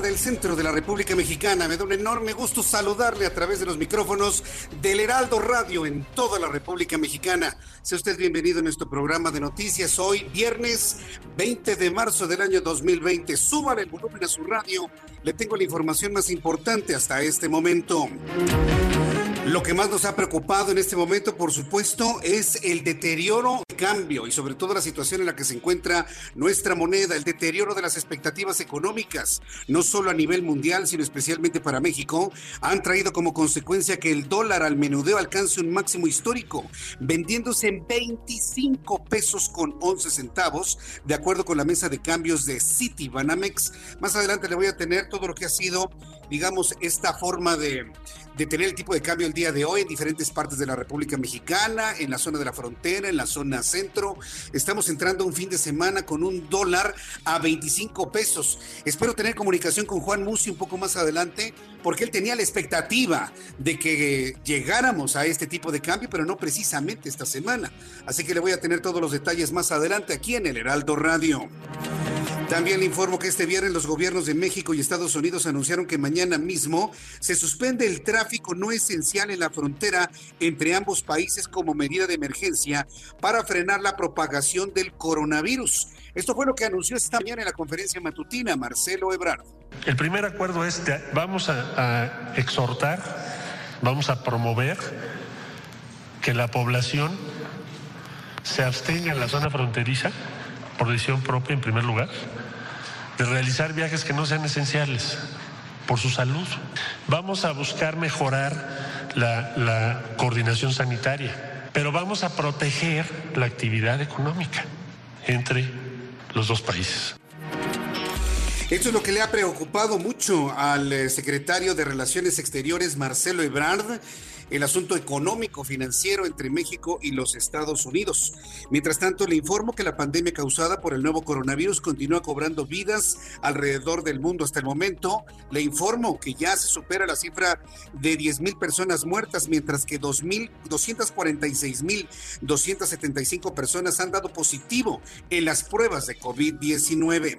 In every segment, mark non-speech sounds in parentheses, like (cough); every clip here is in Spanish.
Del centro de la República Mexicana. Me da un enorme gusto saludarle a través de los micrófonos del Heraldo Radio en toda la República Mexicana. Sea usted bienvenido a nuestro programa de noticias hoy, viernes 20 de marzo del año 2020. Suban el volumen a su radio. Le tengo la información más importante hasta este momento. Lo que más nos ha preocupado en este momento, por supuesto, es el deterioro de cambio y sobre todo la situación en la que se encuentra nuestra moneda, el deterioro de las expectativas económicas, no solo a nivel mundial, sino especialmente para México, han traído como consecuencia que el dólar al menudeo alcance un máximo histórico, vendiéndose en 25 pesos con 11 centavos, de acuerdo con la mesa de cambios de City Banamex. Más adelante le voy a tener todo lo que ha sido, digamos, esta forma de tener el tipo de cambio el día de hoy en diferentes partes de la República Mexicana, en la zona de la frontera, en la zona centro. Estamos entrando un fin de semana con un dólar a 25 pesos. Espero tener comunicación con Juan Musi un poco más adelante, porque él tenía la expectativa de que llegáramos a este tipo de cambio, pero no precisamente esta semana. Así que le voy a tener todos los detalles más adelante aquí en el Heraldo Radio. También informo que este viernes los gobiernos de México y Estados Unidos anunciaron que mañana mismo se suspende el tráfico no esencial en la frontera entre ambos países como medida de emergencia para frenar la propagación del coronavirus. Esto fue lo que anunció esta mañana en la conferencia matutina Marcelo Ebrard. El primer acuerdo es, de, vamos a exhortar, vamos a promover que la población se abstenga en la zona fronteriza por decisión propia en primer lugar, de realizar viajes que no sean esenciales por su salud. Vamos a buscar mejorar la, la, coordinación sanitaria, pero vamos a proteger la actividad económica entre los dos países. Esto es lo que le ha preocupado mucho al eh, secretario de Relaciones Exteriores, Marcelo Ebrard el asunto económico financiero entre México y los Estados Unidos. Mientras tanto, le informo que la pandemia causada por el nuevo coronavirus continúa cobrando vidas alrededor del mundo hasta el momento. Le informo que ya se supera la cifra de 10 mil personas muertas, mientras que 246.275 personas han dado positivo en las pruebas de COVID-19.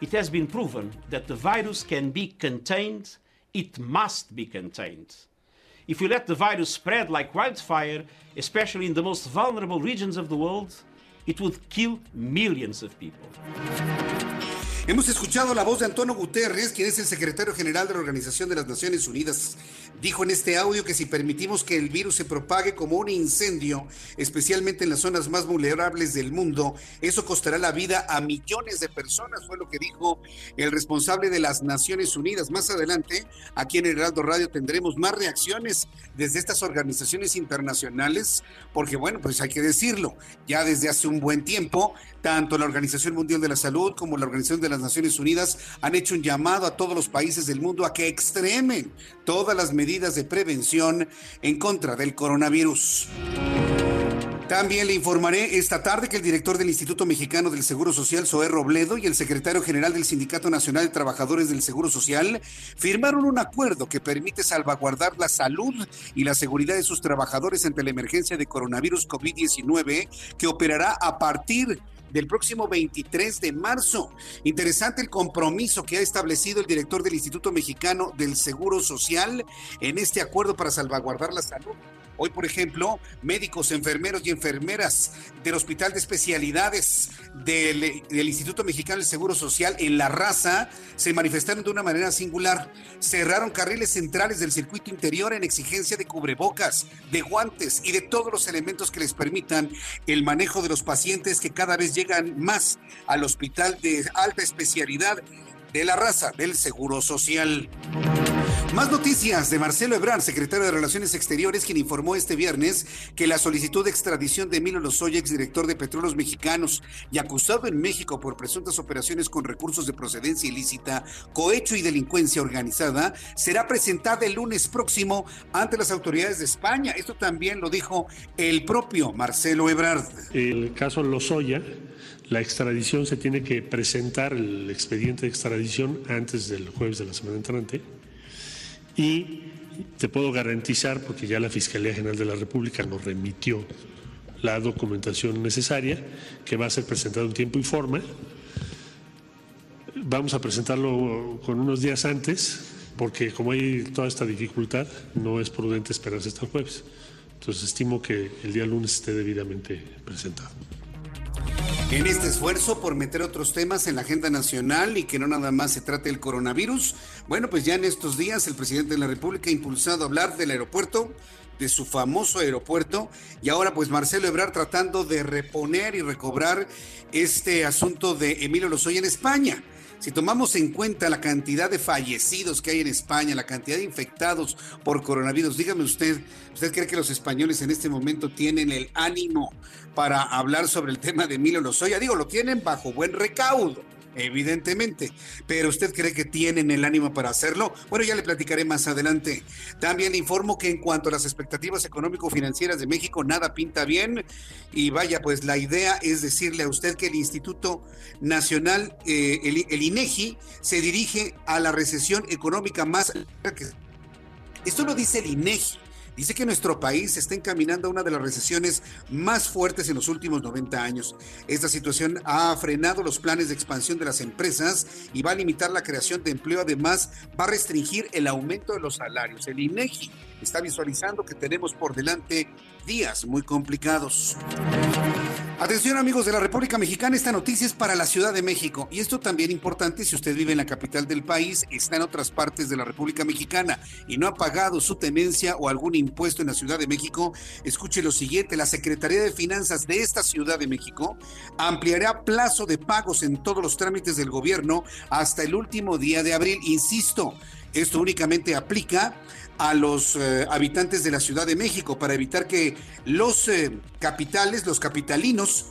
It has been proven that the virus can be contained, it must be contained. If we let the virus spread like wildfire, especially in the most vulnerable regions of the world, it would kill millions of people. Hemos escuchado la voz de Antonio Guterres, quien es el secretario general de la Organización de las Naciones Unidas. Dijo en este audio que si permitimos que el virus se propague como un incendio, especialmente en las zonas más vulnerables del mundo, eso costará la vida a millones de personas, fue lo que dijo el responsable de las Naciones Unidas. Más adelante, aquí en Heraldo Radio tendremos más reacciones desde estas organizaciones internacionales, porque bueno, pues hay que decirlo, ya desde hace un buen tiempo, tanto la Organización Mundial de la Salud como la Organización de las Naciones Unidas han hecho un llamado a todos los países del mundo a que extremen todas las medidas de prevención en contra del coronavirus. También le informaré esta tarde que el director del Instituto Mexicano del Seguro Social, Zoé Robledo, y el secretario general del Sindicato Nacional de Trabajadores del Seguro Social firmaron un acuerdo que permite salvaguardar la salud y la seguridad de sus trabajadores ante la emergencia de coronavirus COVID-19 que operará a partir del próximo 23 de marzo. Interesante el compromiso que ha establecido el director del Instituto Mexicano del Seguro Social en este acuerdo para salvaguardar la salud Hoy, por ejemplo, médicos, enfermeros y enfermeras del Hospital de Especialidades del, Instituto Mexicano del Seguro Social en La Raza se manifestaron de una manera singular. Cerraron carriles centrales del circuito interior en exigencia de cubrebocas, de guantes y de todos los elementos que les permitan el manejo de los pacientes que cada vez llegan más al Hospital de Alta Especialidad de La Raza del Seguro Social. Más noticias de Marcelo Ebrard, secretario de Relaciones Exteriores, quien informó este viernes que la solicitud de extradición de Emilio Lozoya, exdirector de Petróleos Mexicanos y acusado en México por presuntas operaciones con recursos de procedencia ilícita, cohecho y delincuencia organizada, será presentada el lunes próximo ante las autoridades de España. Esto también lo dijo el propio Marcelo Ebrard. El caso Lozoya, la extradición se tiene que presentar, el expediente de extradición, antes del jueves de la semana entrante y te puedo garantizar, porque ya la Fiscalía General de la República nos remitió la documentación necesaria, que va a ser presentado en tiempo y forma. Vamos a presentarlo con unos días antes, porque como hay toda esta dificultad, no es prudente esperarse hasta el jueves. Entonces estimo que el día lunes esté debidamente presentado. En este esfuerzo por meter otros temas en la agenda nacional y que no nada más se trate del coronavirus, bueno, pues ya en estos días el presidente de la República ha impulsado hablar del aeropuerto, de su famoso aeropuerto, y ahora pues Marcelo Ebrard tratando de reponer y recobrar este asunto de Emilio Lozoya en España. Si tomamos en cuenta la cantidad de fallecidos que hay en España, la cantidad de infectados por coronavirus, dígame usted, ¿usted cree que los españoles en este momento tienen el ánimo para hablar sobre el tema de Emilio Lozoya? Digo, lo tienen bajo buen recaudo evidentemente. Pero usted cree que tienen el ánimo para hacerlo? Bueno, ya le platicaré más adelante. También le informo que en cuanto a las expectativas económico-financieras de México, nada pinta bien. Y vaya, pues la idea es decirle a usted que el Instituto Nacional, eh, el, INEGI, se dirige a la recesión económica más... Esto lo dice el INEGI dice que nuestro país está encaminando a una de las recesiones más fuertes en los últimos 90 años. Esta situación ha frenado los planes de expansión de las empresas y va a limitar la creación de empleo. Además, va a restringir el aumento de los salarios. El INEGI está visualizando que tenemos por delante días muy complicados. Atención amigos de la República Mexicana, esta noticia es para la Ciudad de México y esto también importante si usted vive en la capital del país, está en otras partes de la República Mexicana y no ha pagado su tenencia o algún impuesto en la Ciudad de México, escuche lo siguiente, la Secretaría de Finanzas de esta Ciudad de México ampliará plazo de pagos en todos los trámites del gobierno hasta el último día de abril, insisto, esto únicamente aplica a los eh, habitantes de la Ciudad de México para evitar que los eh, capitales, los capitalinos,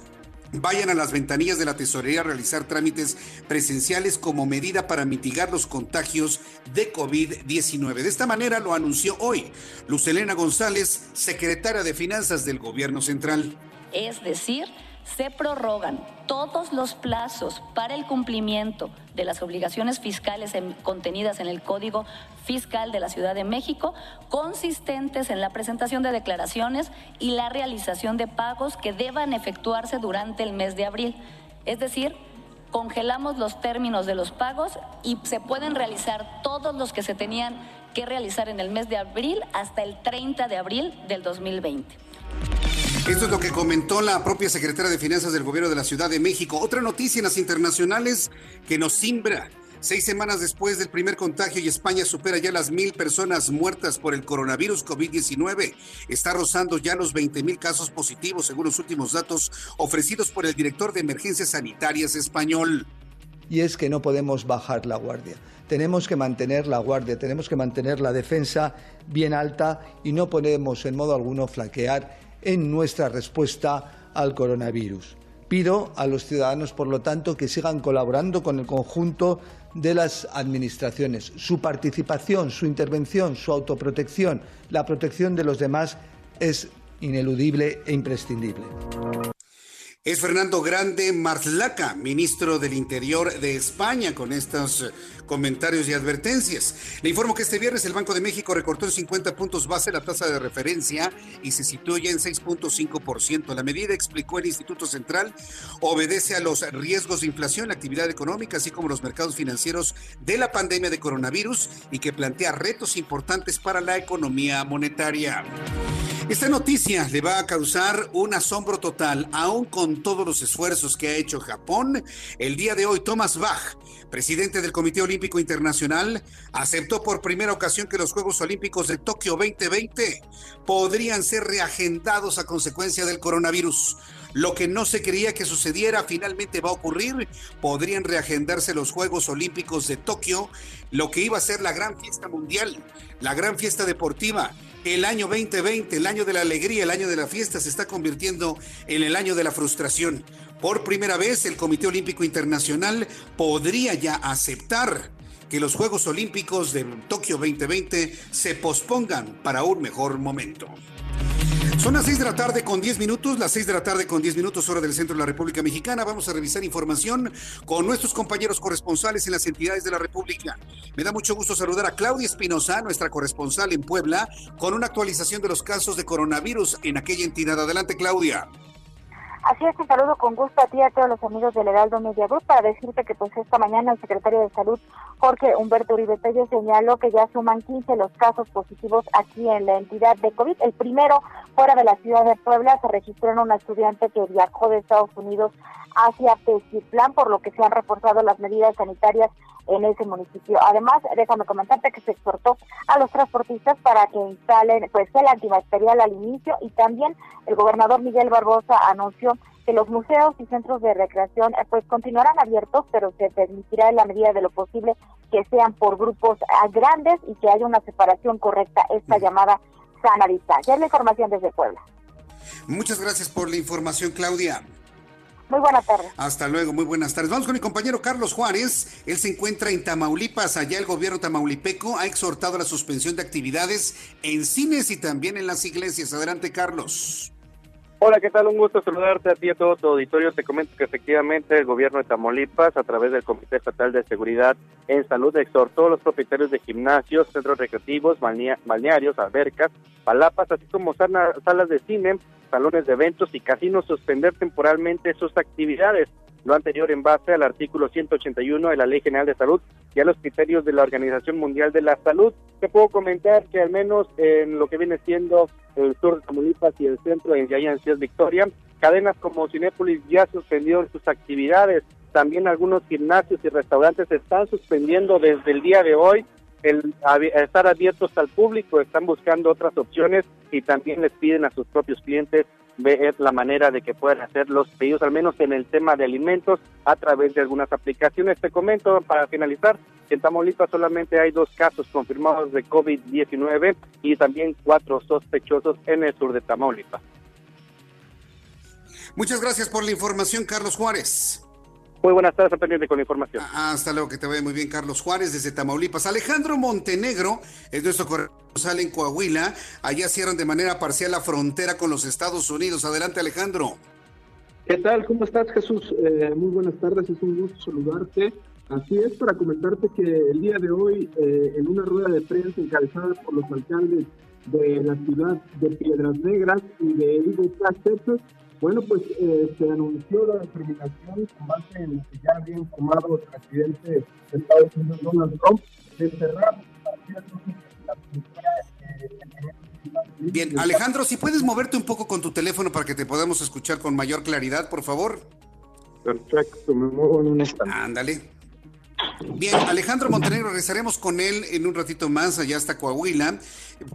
vayan a las ventanillas de la tesorería a realizar trámites presenciales como medida para mitigar los contagios de COVID-19. De esta manera lo anunció hoy Lucelena González, secretaria de Finanzas del Gobierno Central. Es decir, se prorrogan todos los plazos para el cumplimiento de las obligaciones fiscales contenidas en el Código Fiscal de la Ciudad de México, consistentes en la presentación de declaraciones y la realización de pagos que deban efectuarse durante el mes de abril. Es decir, congelamos los términos de los pagos y se pueden realizar todos los que se tenían que realizar en el mes de abril hasta el 30 de abril del 2020. Esto es lo que comentó la propia secretaria de Finanzas del Gobierno de la Ciudad de México. Otra noticia en las internacionales que nos simbra. Seis semanas después del primer contagio y España supera ya las mil personas muertas por el coronavirus COVID-19. Está rozando ya los 20 mil casos positivos, según los últimos datos ofrecidos por el director de emergencias sanitarias español. Y es que no podemos bajar la guardia. Tenemos que mantener la guardia, tenemos que mantener la defensa bien alta y no podemos en modo alguno flaquear en nuestra respuesta al coronavirus. Pido a los ciudadanos, por lo tanto, que sigan colaborando con el conjunto de las administraciones. Su participación, su intervención, su autoprotección, la protección de los demás es ineludible e imprescindible. Es Fernando Grande Marlaca, ministro del Interior de España, con estos comentarios y advertencias. Le informo que este viernes el Banco de México recortó en 50 puntos base la tasa de referencia y se sitúa ya en 6.5%. La medida, explicó el Instituto Central, obedece a los riesgos de inflación, la actividad económica, así como los mercados financieros de la pandemia de coronavirus y que plantea retos importantes para la economía monetaria. Esta noticia le va a causar un asombro total, aún con todos los esfuerzos que ha hecho Japón. El día de hoy, Thomas Bach, presidente del Comité Olímpico Internacional, aceptó por primera ocasión que los Juegos Olímpicos de Tokio 2020 podrían ser reagendados a consecuencia del coronavirus. Lo que no se creía que sucediera finalmente va a ocurrir. Podrían reagendarse los Juegos Olímpicos de Tokio, lo que iba a ser la gran fiesta mundial, la gran fiesta deportiva el año 2020, el año de la alegría, el año de la fiesta, se está convirtiendo en el año de la frustración. Por primera vez, el Comité Olímpico Internacional podría ya aceptar que los Juegos Olímpicos de Tokio 2020 se pospongan para un mejor momento. Son las 6 de la tarde con 10 minutos, las 6 de la tarde con 10 minutos hora del centro de la República Mexicana. Vamos a revisar información con nuestros compañeros corresponsales en las entidades de la República. Me da mucho gusto saludar a Claudia Espinosa, nuestra corresponsal en Puebla, con una actualización de los casos de coronavirus en aquella entidad. Adelante, Claudia. Así es, un saludo con gusto a ti y a todos los amigos del Heraldo Media Group para decirte que pues esta mañana el secretario de Salud, Jorge Humberto Uribe Tello, señaló que ya suman 15 los casos positivos aquí en la entidad de COVID. El primero, fuera de la ciudad de Puebla, se registró en un estudiante que viajó de Estados Unidos hacia Teciutlán, por lo que se han reforzado las medidas sanitarias en ese municipio. Además, déjame comentarte que se exhortó a los transportistas para que instalen pues el antibacterial al inicio y también el gobernador Miguel Barbosa anunció que los museos y centros de recreación eh, pues continuarán abiertos, pero se permitirá en la medida de lo posible que sean por grupos ah, grandes y que haya una separación correcta, esta llamada sana distancia. Es la información desde Puebla. Muchas gracias por la información, Claudia. Muy buenas tardes. Hasta luego, muy buenas tardes. Vamos con mi compañero Carlos Juárez. Él se encuentra en Tamaulipas. Allá el gobierno tamaulipeco ha exhortado la suspensión de actividades en cines y también en las iglesias. Adelante, Carlos. Hola, ¿qué tal? Un gusto saludarte a ti y a todo tu auditorio. Te comento que efectivamente el gobierno de Tamaulipas, a través del Comité Estatal de Seguridad en Salud, exhortó a los propietarios de gimnasios, centros recreativos, balnearios, albercas, palapas, así como salas de cine, salones de eventos y casinos suspender temporalmente sus actividades. Lo anterior en base al artículo 181 de la Ley General de Salud y a los criterios de la Organización Mundial de la Salud. Te puedo comentar que al menos en lo que viene siendo el sur de Tamaulipas y el centro en Yayan Ciudad Victoria, cadenas como Cinépolis ya suspendieron sus actividades. También algunos gimnasios y restaurantes están suspendiendo desde el día de hoy el estar abiertos al público, están buscando otras opciones y también les piden a sus propios clientes ver la manera de que puedan hacer los pedidos, al menos en el tema de alimentos, a través de algunas aplicaciones. Te comento para finalizar, en Tamaulipas solamente hay dos casos confirmados de COVID-19 y también cuatro sospechosos en el sur de Tamaulipas. Muchas gracias por la información, Carlos Juárez. Muy buenas tardes, pendiente con la información. Ah, hasta luego, que te vaya muy bien, Carlos Juárez, desde Tamaulipas. Alejandro Montenegro es nuestro corresponsal en Coahuila. Allá cierran de manera parcial la frontera con los Estados Unidos. Adelante, Alejandro. ¿Qué tal? ¿Cómo estás, Jesús? Eh, muy buenas tardes, es un gusto saludarte. Así es, para comentarte que el día de hoy, eh, en una rueda de prensa encabezada por los alcaldes de la ciudad de Piedras Negras y de Pass, bueno, pues eh, se anunció la determinación con base en lo que ya había informado el presidente de Estados Unidos, Donald Trump, de cerrar Bien, Alejandro, si puedes moverte un poco con tu teléfono para que te podamos escuchar con mayor claridad, por favor. Perfecto, me muevo en un instante. Ándale. Bien, Alejandro Montenegro, regresaremos con él en un ratito más allá hasta Coahuila,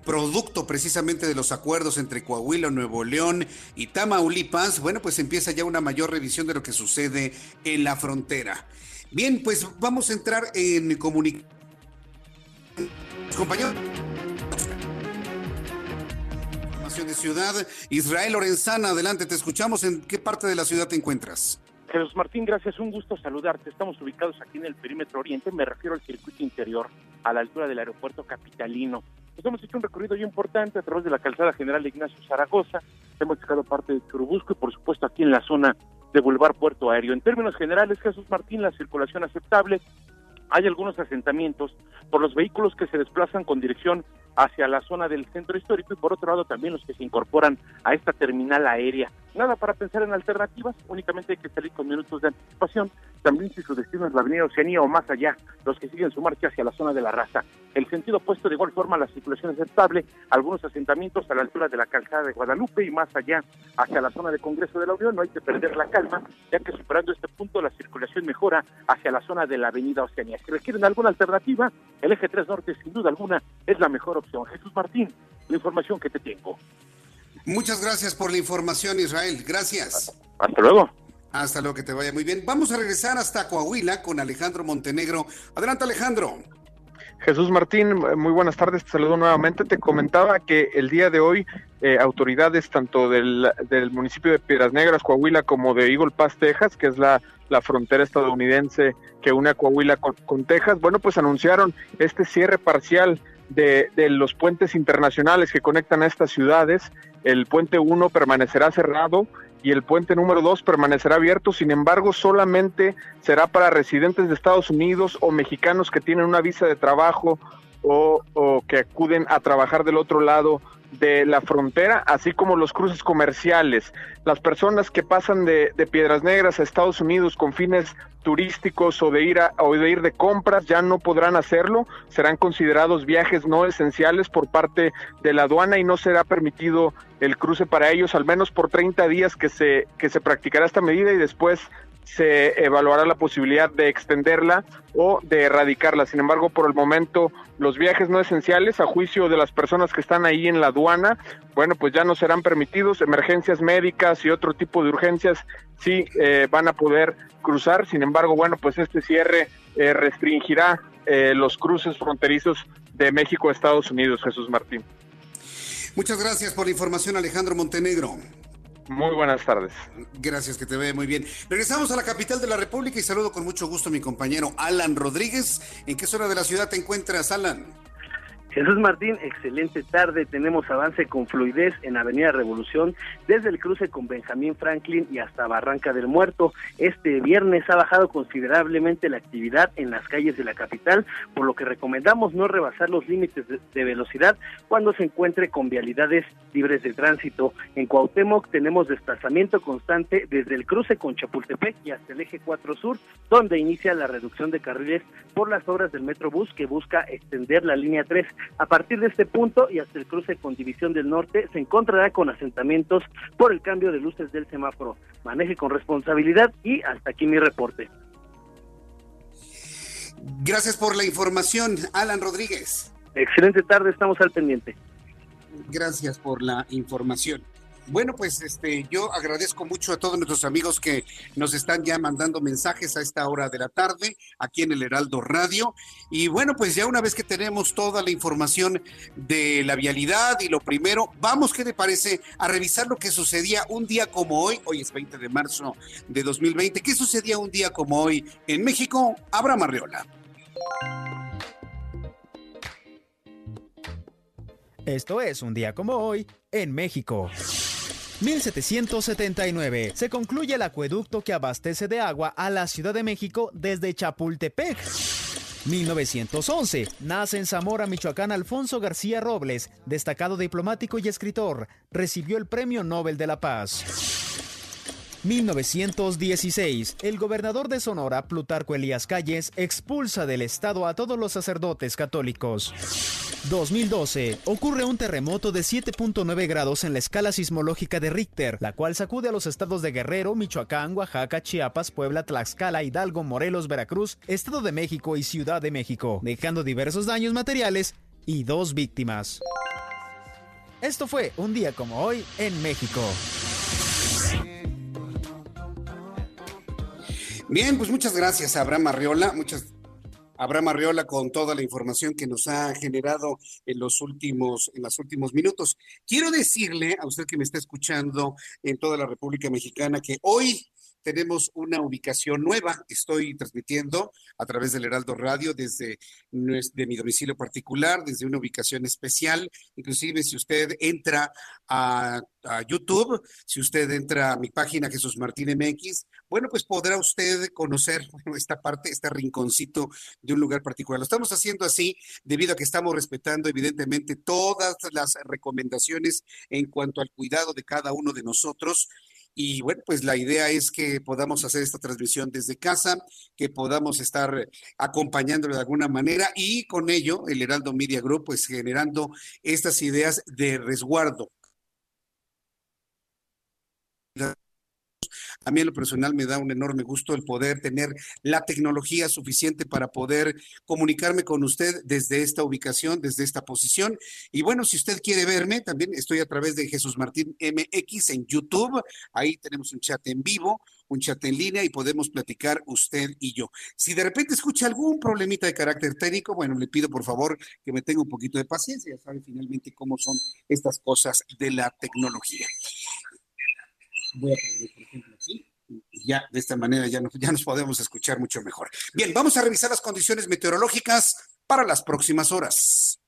producto precisamente de los acuerdos entre Coahuila, Nuevo León y Tamaulipas. Bueno, pues empieza ya una mayor revisión de lo que sucede en la frontera. Bien, pues vamos a entrar en comunicación. Compañero. Información de ciudad. Israel Lorenzana, adelante, te escuchamos. ¿En qué parte de la ciudad te encuentras? Jesús Martín, gracias, un gusto saludarte. Estamos ubicados aquí en el perímetro oriente, me refiero al circuito interior, a la altura del aeropuerto capitalino. Pues hemos hecho un recorrido muy importante a través de la calzada general Ignacio Zaragoza, hemos llegado parte de Churubusco y por supuesto aquí en la zona de Boulevard Puerto Aéreo. En términos generales, Jesús Martín, la circulación aceptable, hay algunos asentamientos por los vehículos que se desplazan con dirección hacia la zona del centro histórico y por otro lado también los que se incorporan a esta terminal aérea. Nada para pensar en alternativas, únicamente hay que salir con minutos de anticipación. También si su destino es la avenida Oceanía o más allá, los que siguen su marcha hacia la zona de la raza. El sentido opuesto de igual forma la circulación es algunos asentamientos a la altura de la calzada de Guadalupe y más allá hacia la zona de Congreso de la Unión. No hay que perder la calma, ya que superando este punto la circulación mejora hacia la zona de la avenida Oceanía. Si requieren alguna alternativa, el eje 3 Norte sin duda alguna es la mejor opción. Jesús Martín, la información que te tengo. Muchas gracias por la información, Israel. Gracias. Hasta luego. Hasta luego, que te vaya muy bien. Vamos a regresar hasta Coahuila con Alejandro Montenegro. Adelante, Alejandro. Jesús Martín, muy buenas tardes, te saludo nuevamente. Te comentaba que el día de hoy eh, autoridades tanto del, del, municipio de Piedras Negras, Coahuila, como de Eagle Pass, Texas, que es la, la frontera estadounidense que une a Coahuila con, con Texas, bueno, pues anunciaron este cierre parcial de, de, los puentes internacionales que conectan a estas ciudades. El puente 1 permanecerá cerrado y el puente número 2 permanecerá abierto, sin embargo, solamente será para residentes de Estados Unidos o mexicanos que tienen una visa de trabajo o, o que acuden a trabajar del otro lado de la frontera, así como los cruces comerciales. Las personas que pasan de, Piedras Negras a Estados Unidos con fines turísticos o de ir a, o de ir de compras ya no podrán hacerlo, serán considerados viajes no esenciales por parte de la aduana y no será permitido el cruce para ellos, al menos por 30 días que se, que se practicará esta medida y después se evaluará la posibilidad de extenderla o de erradicarla. Sin embargo, por el momento, los viajes no esenciales, a juicio de las personas que están ahí en la aduana, bueno, pues ya no serán permitidos. Emergencias médicas y otro tipo de urgencias sí eh, van a poder cruzar. Sin embargo, bueno, pues este cierre eh, restringirá eh, los cruces fronterizos de México a Estados Unidos, Jesús Martín. Muchas gracias por la información, Alejandro Montenegro. Muy buenas tardes. Gracias, que te ve muy bien. Regresamos a la capital de la República y saludo con mucho gusto a mi compañero Alan Rodríguez. ¿En qué zona de la ciudad te encuentras, Alan? Jesús Martín, excelente tarde. Tenemos avance con fluidez en Avenida Revolución, desde el cruce con Benjamín Franklin y hasta Barranca del Muerto. Este viernes ha bajado considerablemente la actividad en las calles de la capital, por lo que recomendamos no rebasar los límites de, velocidad cuando se encuentre con vialidades libres de tránsito. En Cuauhtémoc tenemos desplazamiento constante desde el cruce con Chapultepec y hasta el eje 4 Sur, donde inicia la reducción de carriles por las obras del Metrobús que busca extender la línea 3. A partir de este punto y hasta el cruce con División del Norte se encontrará con asentamientos por el cambio de luces del semáforo. Maneje con responsabilidad y hasta aquí mi reporte. Gracias por la información, Alan Rodríguez. Excelente tarde, estamos al pendiente. Gracias por la información. Bueno, pues este, yo agradezco mucho a todos nuestros amigos que nos están ya mandando mensajes a esta hora de la tarde aquí en el Heraldo Radio. Y bueno, pues ya una vez que tenemos toda la información de la vialidad y lo primero, vamos, ¿qué te parece? A revisar lo que sucedía un día como hoy. Hoy es 20 de marzo de 2020. ¿Qué sucedía un día como hoy en México? Abraham Arreola. Esto es un día como hoy en México. 1779. Se concluye el acueducto que abastece de agua a la Ciudad de México desde Chapultepec. 1911. Nace en Zamora, Michoacán, Alfonso García Robles, destacado diplomático y escritor. Recibió el Premio Nobel de la Paz. 1916. El gobernador de Sonora, Plutarco Elías Calles, expulsa del Estado a todos los sacerdotes católicos. 2012. Ocurre un terremoto de 7.9 grados en la escala sismológica de Richter, la cual sacude a los estados de Guerrero, Michoacán, Oaxaca, Chiapas, Puebla, Tlaxcala, Hidalgo, Morelos, Veracruz, Estado de México y Ciudad de México, dejando diversos daños materiales y dos víctimas. Esto fue un día como hoy en México. Bien, pues muchas gracias Abraham Arriola, muchas Abraham Arriola con toda la información que nos ha generado en los últimos, en los últimos minutos. Quiero decirle a usted que me está escuchando en toda la República Mexicana que hoy tenemos una ubicación nueva. Estoy transmitiendo a través del Heraldo Radio desde de mi domicilio particular, desde una ubicación especial. Inclusive si usted entra a, a YouTube, si usted entra a mi página Jesús Martín MX, bueno, pues podrá usted conocer esta parte, este rinconcito de un lugar particular. Lo estamos haciendo así debido a que estamos respetando evidentemente todas las recomendaciones en cuanto al cuidado de cada uno de nosotros. Y bueno, pues la idea es que podamos hacer esta transmisión desde casa, que podamos estar acompañándolo de alguna manera y con ello el Heraldo Media Group pues generando estas ideas de resguardo A mí en lo personal me da un enorme gusto el poder tener la tecnología suficiente para poder comunicarme con usted desde esta ubicación, desde esta posición. Y bueno, si usted quiere verme, también estoy a través de Jesús Martín MX en YouTube. Ahí tenemos un chat en vivo un chat en línea y podemos platicar usted y yo. Si de repente escucha algún problemita de carácter técnico, bueno, le pido por favor que me tenga un poquito de paciencia, ya sabe finalmente cómo son estas cosas de la tecnología. Voy a poner, por ejemplo, aquí. Ya de esta manera ya, ya nos podemos escuchar mucho mejor. Bien, vamos a revisar las condiciones meteorológicas para las próximas horas.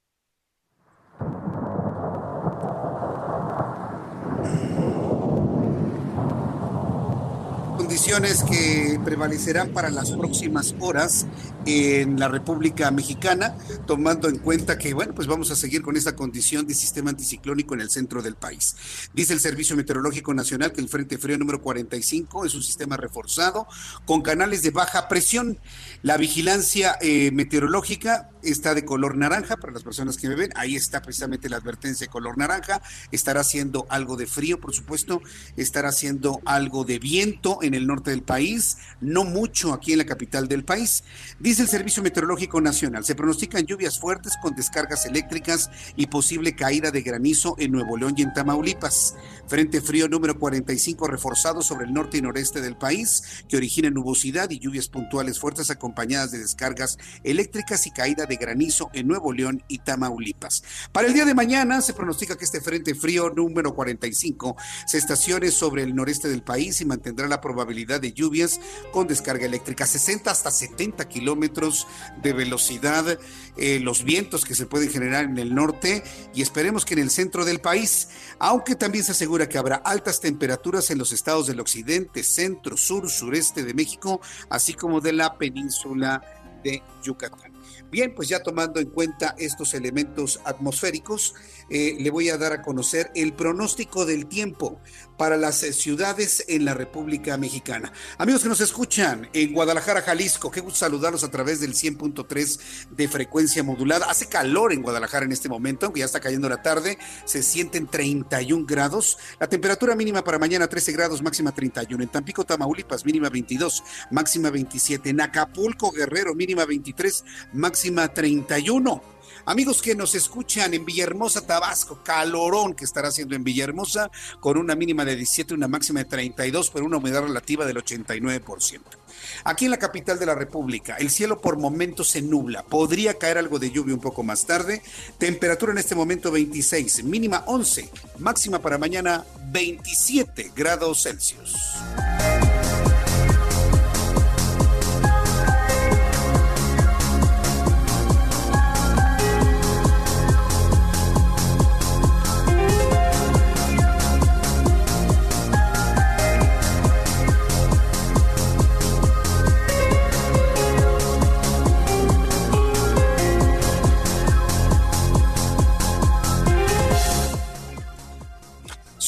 Que prevalecerán para las próximas horas en la República Mexicana, tomando en cuenta que, bueno, pues vamos a seguir con esta condición de sistema anticiclónico en el centro del país. Dice el Servicio Meteorológico Nacional que el Frente Frío número 45 es un sistema reforzado con canales de baja presión. La vigilancia eh, meteorológica está de color naranja para las personas que me ven. Ahí está precisamente la advertencia de color naranja. Estará haciendo algo de frío, por supuesto. Estará haciendo algo de viento en el norte del país, no mucho aquí en la capital del país. Dice el Servicio Meteorológico Nacional, se pronostican lluvias fuertes con descargas eléctricas y posible caída de granizo en Nuevo León y en Tamaulipas. Frente frío número 45 reforzado sobre el norte y noreste del país, que origina nubosidad y lluvias puntuales fuertes acompañadas de descargas eléctricas y caída de granizo en Nuevo León y Tamaulipas. Para el día de mañana se pronostica que este frente frío número 45 se estacione sobre el noreste del país y mantendrá la probabilidad de lluvias con descarga eléctrica, 60 hasta 70 kilómetros de velocidad, eh, los vientos que se pueden generar en el norte y esperemos que en el centro del país, aunque también se asegura que habrá altas temperaturas en los estados del occidente, centro, sur, sureste de México, así como de la península de Yucatán. Bien, pues ya tomando en cuenta estos elementos atmosféricos, eh, le voy a dar a conocer el pronóstico del tiempo para las eh, ciudades en la República Mexicana. Amigos que nos escuchan en Guadalajara, Jalisco, qué gusto saludarlos a través del 100.3 de frecuencia modulada. Hace calor en Guadalajara en este momento, aunque ya está cayendo la tarde, se sienten 31 grados. La temperatura mínima para mañana 13 grados, máxima 31. En Tampico, Tamaulipas, mínima 22, máxima 27. En Acapulco, Guerrero, mínima 23, máxima 31. Amigos que nos escuchan en Villahermosa, Tabasco, calorón que estará haciendo en Villahermosa, con una mínima de 17, una máxima de 32, pero una humedad relativa del 89%. Aquí en la capital de la República, el cielo por momentos se nubla. Podría caer algo de lluvia un poco más tarde. Temperatura en este momento 26, mínima 11, máxima para mañana 27 grados Celsius.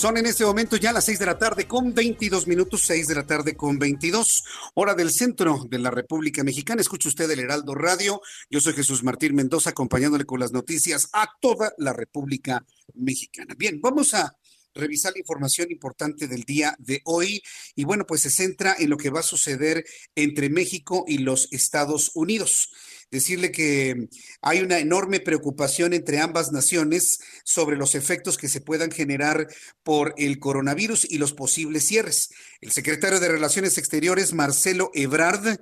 Son en este momento ya las seis de la tarde con 22 minutos, seis de la tarde con 22, hora del centro de la República Mexicana. Escucha usted el Heraldo Radio. Yo soy Jesús Martín Mendoza, acompañándole con las noticias a toda la República Mexicana. Bien, vamos a revisar la información importante del día de hoy. Y bueno, pues se centra en lo que va a suceder entre México y los Estados Unidos decirle que hay una enorme preocupación entre ambas naciones sobre los efectos que se puedan generar por el coronavirus y los posibles cierres. El secretario de Relaciones Exteriores, Marcelo Ebrard,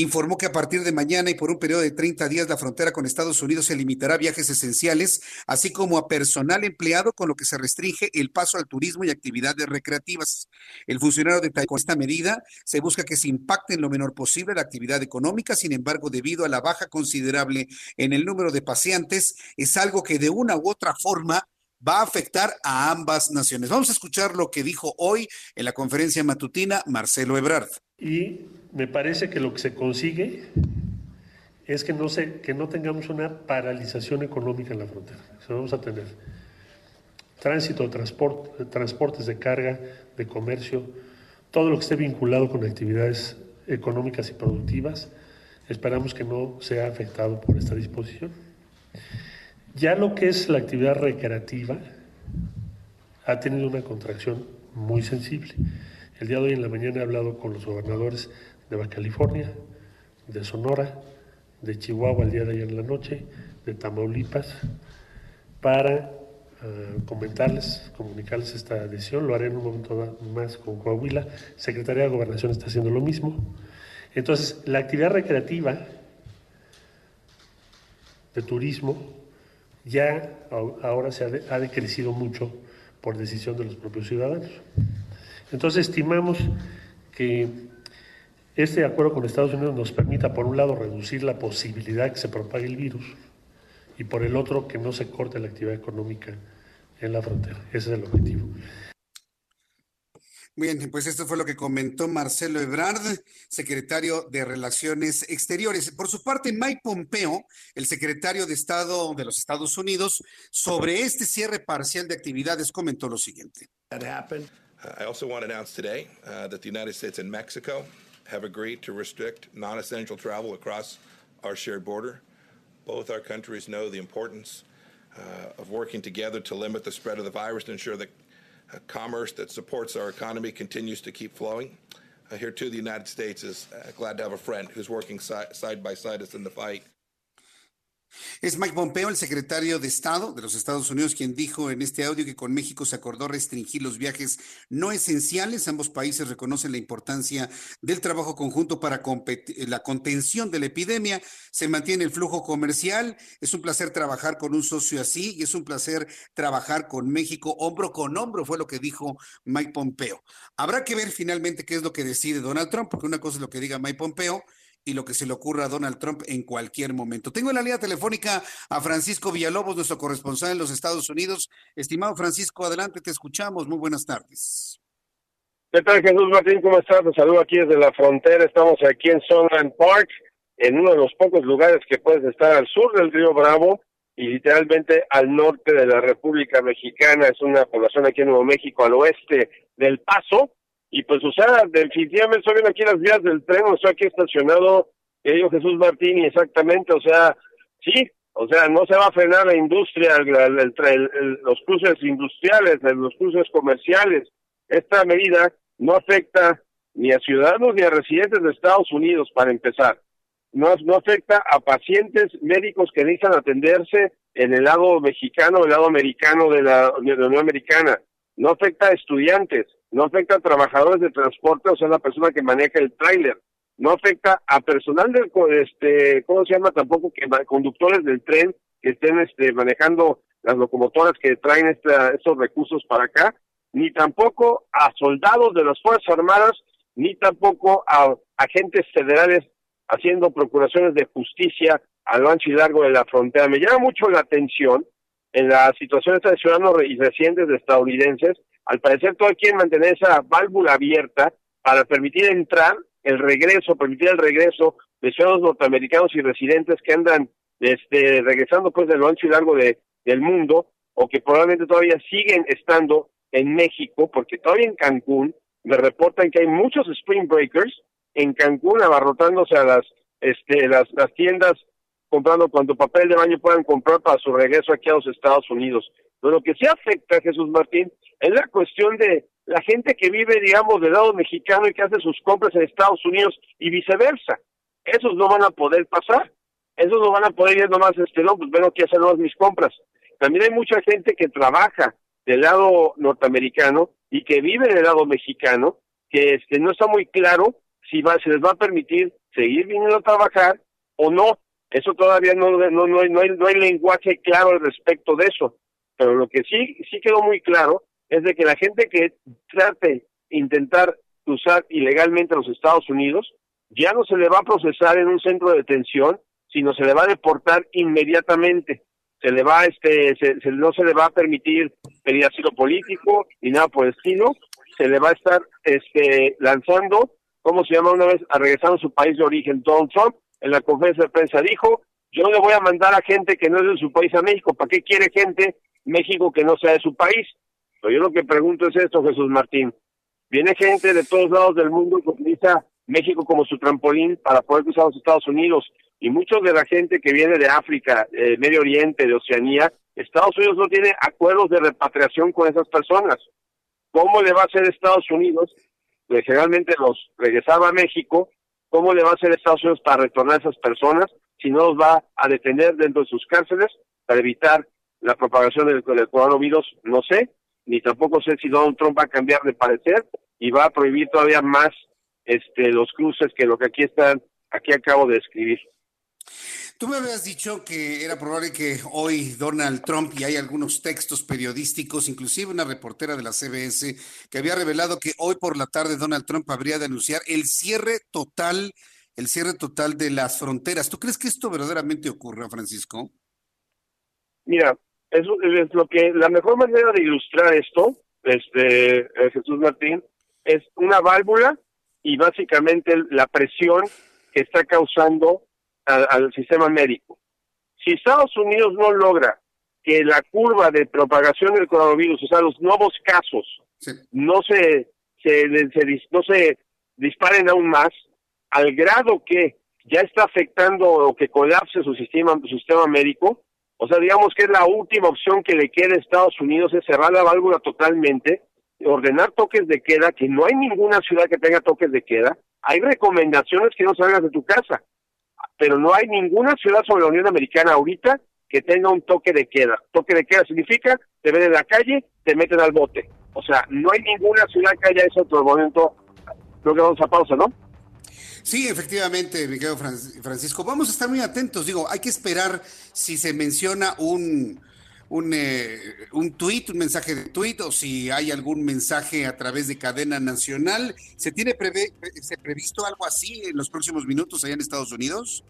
informó que a partir de mañana y por un periodo de 30 días la frontera con Estados Unidos se limitará a viajes esenciales, así como a personal empleado, con lo que se restringe el paso al turismo y actividades recreativas. El funcionario detalló con esta medida se busca que se impacte en lo menor posible la actividad económica, sin embargo, debido a la baja considerable en el número de paseantes, es algo que de una u otra forma va a afectar a ambas naciones. Vamos a escuchar lo que dijo hoy en la conferencia matutina Marcelo Ebrard. Y me parece que lo que se consigue es que no, se, que no tengamos una paralización económica en la frontera. Vamos a tener tránsito, transporte, transportes de carga, de comercio, todo lo que esté vinculado con actividades económicas y productivas, esperamos que no sea afectado por esta disposición. Ya lo que es la actividad recreativa ha tenido una contracción muy sensible. El día de hoy en la mañana he hablado con los gobernadores de Baja California, de Sonora, de Chihuahua el día de ayer en la noche, de Tamaulipas, para eh, comentarles, comunicarles esta decisión. Lo haré en un momento más con Coahuila. Secretaría de Gobernación está haciendo lo mismo. Entonces, la actividad recreativa de turismo ya ahora se ha, decrecido mucho por decisión de los propios ciudadanos. Entonces estimamos que este acuerdo con Estados Unidos nos permita, por un lado, reducir la posibilidad que se propague el virus y por el otro, que no se corte la actividad económica en la frontera. Ese es el objetivo. Bien, pues esto fue lo que comentó Marcelo Ebrard, secretario de Relaciones Exteriores. Por su parte, Mike Pompeo, el secretario de Estado de los Estados Unidos, sobre este cierre parcial de actividades comentó lo siguiente. That happened. Uh, I also want to announce today uh, that the United States and Mexico have agreed to restrict non-essential travel across our shared border. Both our countries know the importance uh, of working together to limit the spread of the virus to ensure that commerce that supports our economy continues to keep flowing. Uh, here, too, the United States is uh, glad to have a friend who's working si- side by side us in the fight. Es Mike Pompeo, el secretario de Estado de los Estados Unidos, quien dijo en este audio que con México se acordó restringir los viajes no esenciales. Ambos países reconocen la importancia del trabajo conjunto para la contención de la epidemia. Se mantiene el flujo comercial. Es un placer trabajar con un socio así y es un placer trabajar con México hombro con hombro, fue lo que dijo Mike Pompeo. Habrá que ver finalmente qué es lo que decide Donald Trump, porque una cosa es lo que diga Mike Pompeo y lo que se le ocurra a Donald Trump en cualquier momento. Tengo en la línea telefónica a Francisco Villalobos, nuestro corresponsal en los Estados Unidos. Estimado Francisco, adelante, te escuchamos. Muy buenas tardes. ¿Qué tal, Jesús Martín? ¿Cómo estás? Te saludo aquí desde la frontera. Estamos aquí en Sunland Park, en uno de los pocos lugares que puedes estar al sur del río Bravo y literalmente al norte de la República Mexicana. Es una población aquí en Nuevo México, al oeste del Paso y pues, o sea, definitivamente estoy viendo aquí las vías del tren, o estoy aquí estacionado, dijo Jesús Martín, exactamente, o sea, sí, o sea, no se va a frenar la industria, los cruces industriales, los cruces comerciales. Esta medida no afecta ni a ciudadanos ni a residentes de Estados Unidos, para empezar. No, no afecta a pacientes médicos que necesitan atenderse en el lado mexicano, el lado americano de la, de la Unión Americana. No afecta a estudiantes no afecta a trabajadores de transporte, o sea, la persona que maneja el tráiler, no afecta a personal del, este, ¿cómo se llama? Tampoco que conductores del tren que estén este, manejando las locomotoras que traen estos recursos para acá, ni tampoco a soldados de las Fuerzas Armadas, ni tampoco a agentes federales haciendo procuraciones de justicia a lo ancho y largo de la frontera. Me llama mucho la atención en la situación de ciudadanos y residentes estadounidenses al parecer todo quieren mantener esa válvula abierta para permitir entrar el regreso, permitir el regreso de ciudadanos norteamericanos y residentes que andan este, regresando pues de lo ancho y largo de, del mundo o que probablemente todavía siguen estando en México, porque todavía en Cancún me reportan que hay muchos spring breakers en Cancún abarrotándose a las este las, las tiendas comprando cuanto papel de baño puedan comprar para su regreso aquí a los Estados Unidos. Pero lo que sí afecta, Jesús Martín, es la cuestión de la gente que vive, digamos, del lado mexicano y que hace sus compras en Estados Unidos y viceversa. Esos no van a poder pasar. Esos no van a poder ir nomás, este, no, pues vengo a hacer nomás mis compras. También hay mucha gente que trabaja del lado norteamericano y que vive del lado mexicano, que este, no está muy claro si va, se les va a permitir seguir viniendo a trabajar o no. Eso todavía no, no, no, no, hay, no hay lenguaje claro al respecto de eso. Pero lo que sí, sí quedó muy claro es de que la gente que trate intentar cruzar ilegalmente a los Estados Unidos ya no se le va a procesar en un centro de detención, sino se le va a deportar inmediatamente. Se le va, este, se, no se le va a permitir pedir asilo político ni nada por el estilo. Se le va a estar, este, lanzando, ¿cómo se llama una vez? A regresar a su país de origen. Donald Trump en la conferencia de prensa dijo, yo le voy a mandar a gente que no es de su país a México. ¿Para qué quiere gente México que no sea de su país? Pero yo lo que pregunto es esto, Jesús Martín. Viene gente de todos lados del mundo que utiliza México como su trampolín para poder cruzar los Estados Unidos. Y muchos de la gente que viene de África, eh, Medio Oriente, de Oceanía, Estados Unidos no tiene acuerdos de repatriación con esas personas. ¿Cómo le va a hacer Estados Unidos? Pues generalmente los regresaba a México. ¿Cómo le va a hacer Estados Unidos para retornar a esas personas si no los va a detener dentro de sus cárceles para evitar la propagación del, del coronavirus? No sé, ni tampoco sé si Donald Trump va a cambiar de parecer y va a prohibir todavía más este, los cruces que lo que aquí están, aquí acabo de escribir. Tú me habías dicho que era probable que hoy Donald Trump, y hay algunos textos periodísticos, inclusive una reportera de la CBS, que había revelado que hoy por la tarde Donald Trump habría de anunciar el cierre total, el cierre total de las fronteras. ¿Tú crees que esto verdaderamente ocurra, Francisco? Mira, es, es lo que la mejor manera de ilustrar esto, este eh, Jesús Martín, es una válvula y básicamente la presión que está causando al, sistema médico. Si Estados Unidos no logra que la curva de propagación del coronavirus, o sea, los nuevos casos, no se, se, no se disparen aún más, al grado que ya está afectando o que colapse su sistema, su sistema médico, o sea, digamos que es la última opción que le queda a Estados Unidos es cerrar la válvula totalmente ordenar toques de queda, que no hay ninguna ciudad que tenga toques de queda. Hay recomendaciones que no salgas de tu casa, pero no hay ninguna ciudad sobre la Unión Americana ahorita que tenga un toque de queda. Toque de queda significa te ven en la calle, te meten al bote. O sea, no hay ninguna ciudad que haya eso el momento. Creo que vamos a pausa, ¿no? Sí, efectivamente, mi querido Francisco. Vamos a estar muy atentos. Digo, hay que esperar si se menciona un, un, eh, un tweet, un mensaje de tweet, o si hay algún mensaje a través de cadena nacional. ¿Se tiene se previsto algo así en los próximos minutos allá en Estados Unidos?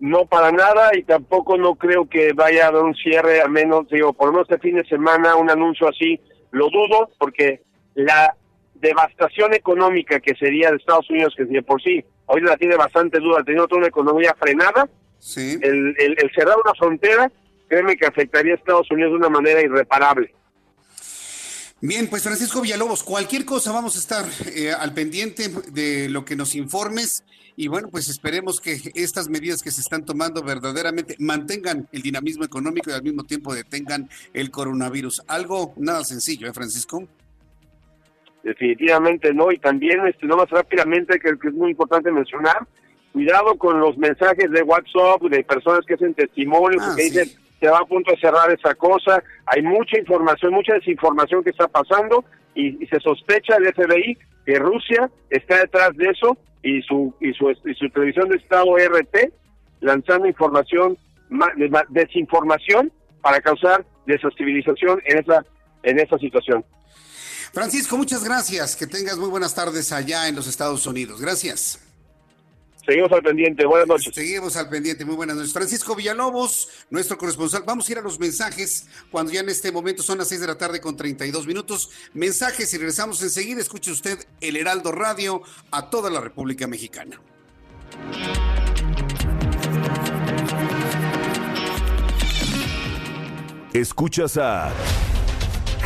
No, para nada, y tampoco no creo que vaya a haber un cierre, a menos, digo, por lo menos este fin de semana, un anuncio así, lo dudo, porque la devastación económica que sería de Estados Unidos, que de por sí, hoy la tiene bastante duda, teniendo toda una economía frenada, sí. el, el cerrar una frontera créeme que afectaría a Estados Unidos de una manera irreparable. Bien, pues Francisco Villalobos, cualquier cosa vamos a estar eh, al pendiente de lo que nos informes y bueno, pues esperemos que estas medidas que se están tomando verdaderamente mantengan el dinamismo económico y al mismo tiempo detengan el coronavirus. Algo nada sencillo, ¿eh, Francisco? Definitivamente no, y también, este, no más rápidamente, que, que es muy importante mencionar, cuidado con los mensajes de WhatsApp de personas que hacen testimonios, ah, que dicen se va a punto de cerrar esa cosa, hay mucha información, mucha desinformación que está pasando y, se sospecha el FBI que Rusia está detrás de eso y su y su, y su televisión de Estado RT lanzando información desinformación para causar desestabilización en esa en esa situación. Francisco, muchas gracias. Que tengas muy buenas tardes allá en los Estados Unidos. Gracias. Seguimos al pendiente. Buenas noches. Seguimos al pendiente. Muy buenas noches. Francisco Villalobos, nuestro corresponsal. Vamos a ir a los mensajes cuando ya en este momento son las 6 de la tarde con 32 minutos. Mensajes y regresamos enseguida. Escuche usted el Heraldo Radio a toda la República Mexicana. Escuchas a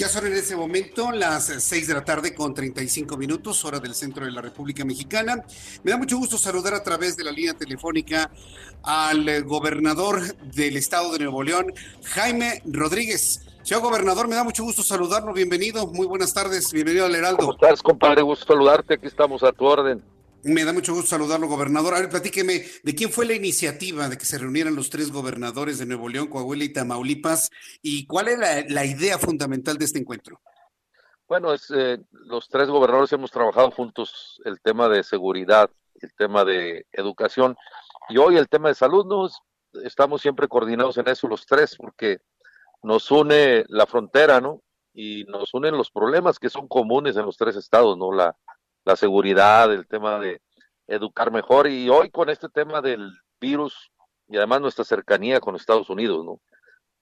Ya son en ese momento las 6 de la tarde con 35 minutos, hora del centro de la República Mexicana. Me da mucho gusto saludar a través de la línea telefónica al gobernador del estado de Nuevo León, Jaime Rodríguez. Señor gobernador, me da mucho gusto saludarlo. Bienvenido, muy buenas tardes. Bienvenido al Heraldo. ¿Cómo estás, compadre? Gusto saludarte. Aquí estamos a tu orden. Me da mucho gusto saludarlo, gobernador. A ver, platíqueme, ¿de quién fue la iniciativa de que se reunieran los tres gobernadores de Nuevo León, Coahuila y Tamaulipas? ¿Y cuál es la, idea fundamental de este encuentro? Bueno, es, eh, los tres gobernadores hemos trabajado juntos el tema de seguridad, el tema de educación y hoy el tema de salud. ¿no? Estamos siempre coordinados en eso los tres porque nos une la frontera, ¿no? Y nos unen los problemas que son comunes en los tres estados, ¿no? La, la seguridad, el tema de educar mejor y hoy con este tema del virus y además nuestra cercanía con Estados Unidos, ¿no?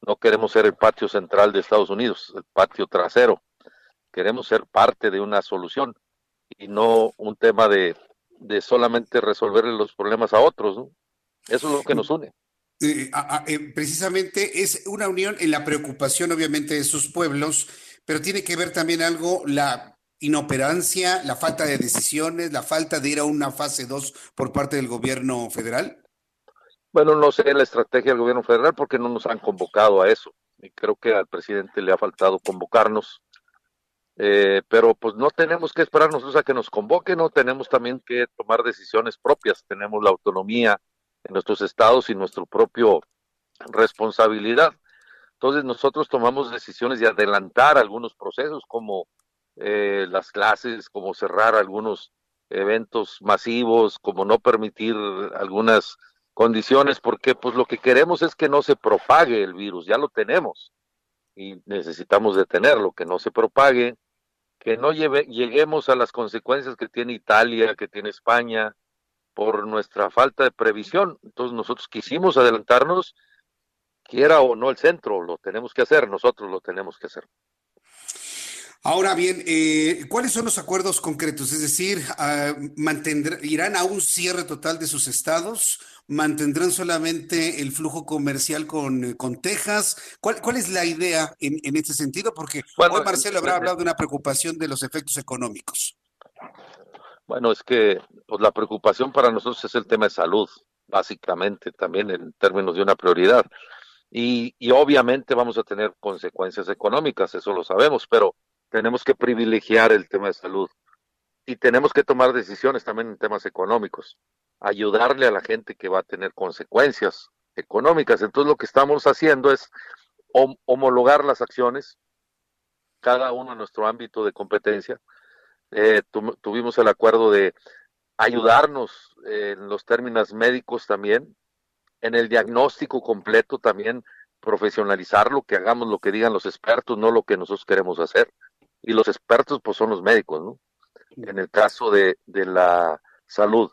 No queremos ser el patio central de Estados Unidos, el patio trasero. Queremos ser parte de una solución y no un tema de, de solamente resolver los problemas a otros, ¿no? Eso es lo que nos une. Eh, eh, precisamente es una unión en la preocupación, obviamente, de sus pueblos, pero tiene que ver también algo la inoperancia, la falta de decisiones, la falta de ir a una fase 2 por parte del gobierno federal? Bueno, no sé la estrategia del gobierno federal porque no nos han convocado a eso. Y creo que al presidente le ha faltado convocarnos. Eh, pero pues no tenemos que esperar nosotros a que nos convoquen, no tenemos también que tomar decisiones propias. Tenemos la autonomía en nuestros estados y nuestra propia responsabilidad. Entonces nosotros tomamos decisiones de adelantar algunos procesos como eh, las clases, como cerrar algunos eventos masivos, como no permitir algunas condiciones, porque pues lo que queremos es que no se propague el virus, ya lo tenemos y necesitamos detenerlo, que no se propague, que no lleve, lleguemos a las consecuencias que tiene Italia, que tiene España, por nuestra falta de previsión. Entonces nosotros quisimos adelantarnos, quiera o no el centro, lo tenemos que hacer, nosotros lo tenemos que hacer. Ahora bien, eh, ¿cuáles son los acuerdos concretos? Es decir, ah, ¿irán a un cierre total de sus estados? ¿Mantendrán solamente el flujo comercial con, con Texas? ¿Cuál, ¿Cuál, es la idea en, en este sentido? Porque hoy Marcelo habrá hablado de una preocupación de los efectos económicos. Bueno, es que pues, la preocupación para nosotros es el tema de salud, básicamente, también en términos de una prioridad. Y, y obviamente vamos a tener consecuencias económicas, eso lo sabemos, pero tenemos que privilegiar el tema de salud y tenemos que tomar decisiones también en temas económicos, ayudarle a la gente que va a tener consecuencias económicas. Entonces lo que estamos haciendo es homologar las acciones, cada uno en nuestro ámbito de competencia. Eh, tuvimos el acuerdo de ayudarnos en los términos médicos también, en el diagnóstico completo también, profesionalizarlo, que hagamos lo que digan los expertos, no lo que nosotros queremos hacer y los expertos pues son los médicos, ¿no? En el caso de, de la salud.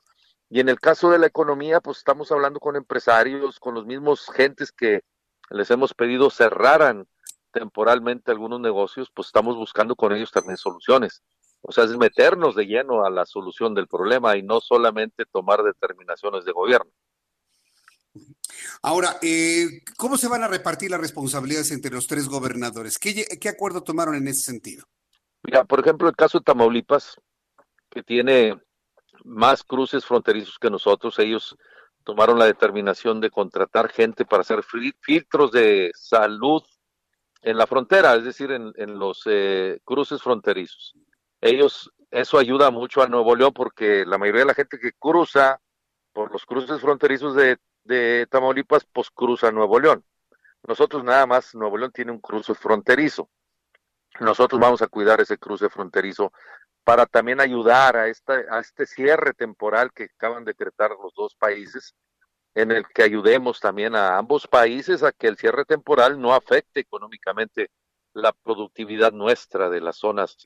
Y en el caso de la economía, pues estamos hablando con empresarios, con los mismos gentes que les hemos pedido cerraran temporalmente algunos negocios, pues estamos buscando con ellos también soluciones. O sea, es meternos de lleno a la solución del problema y no solamente tomar determinaciones de gobierno. Ahora, eh, ¿cómo se van a repartir las responsabilidades entre los tres gobernadores? ¿Qué, ¿Qué, acuerdo tomaron en ese sentido? Mira, por ejemplo, el caso de Tamaulipas, que tiene más cruces fronterizos que nosotros, ellos tomaron la determinación de contratar gente para hacer filtros de salud en la frontera, es decir, en, los eh, cruces fronterizos. Ellos, eso ayuda mucho a Nuevo León porque la mayoría de la gente que cruza por los cruces fronterizos de de Tamaulipas, pues cruza Nuevo León. Nosotros nada más, Nuevo León tiene un cruce fronterizo. Nosotros vamos a cuidar ese cruce fronterizo para también ayudar a, esta, a este cierre temporal que acaban de decretar los dos países, en el que ayudemos también a ambos países a que el cierre temporal no afecte económicamente la productividad nuestra de las zonas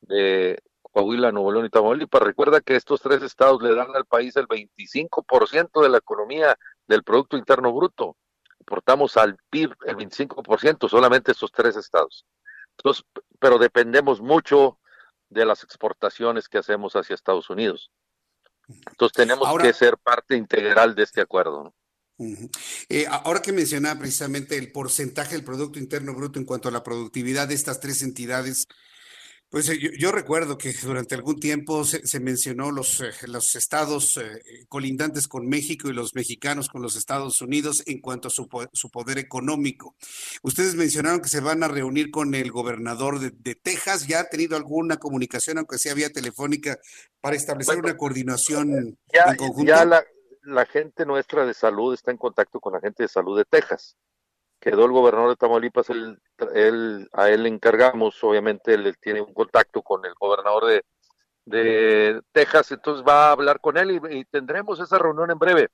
de Coahuila, Nuevo León y Tamaulipas. Recuerda que estos tres estados le dan al país el 25% de la economía del Producto Interno Bruto. Portamos al PIB el 25%, solamente estos tres estados. Entonces, pero dependemos mucho de las exportaciones que hacemos hacia Estados Unidos. Entonces tenemos que ser parte integral de este acuerdo. Eh, ahora que mencionaba precisamente el porcentaje del Producto Interno Bruto en cuanto a la productividad de estas tres entidades, pues eh, yo, recuerdo que durante algún tiempo se, mencionó los, eh, los estados colindantes con México y los mexicanos con los Estados Unidos en cuanto a su, su, poder económico. Ustedes mencionaron que se van a reunir con el gobernador de, Texas. ¿Ya ha tenido alguna comunicación, aunque sea vía telefónica, para establecer una coordinación en conjunto? Ya la, la gente nuestra de salud está en contacto con la gente de salud de Texas. Quedó el gobernador de Tamaulipas, él, a él le encargamos, obviamente él tiene un contacto con el gobernador de, Texas, entonces va a hablar con él y, tendremos esa reunión en breve.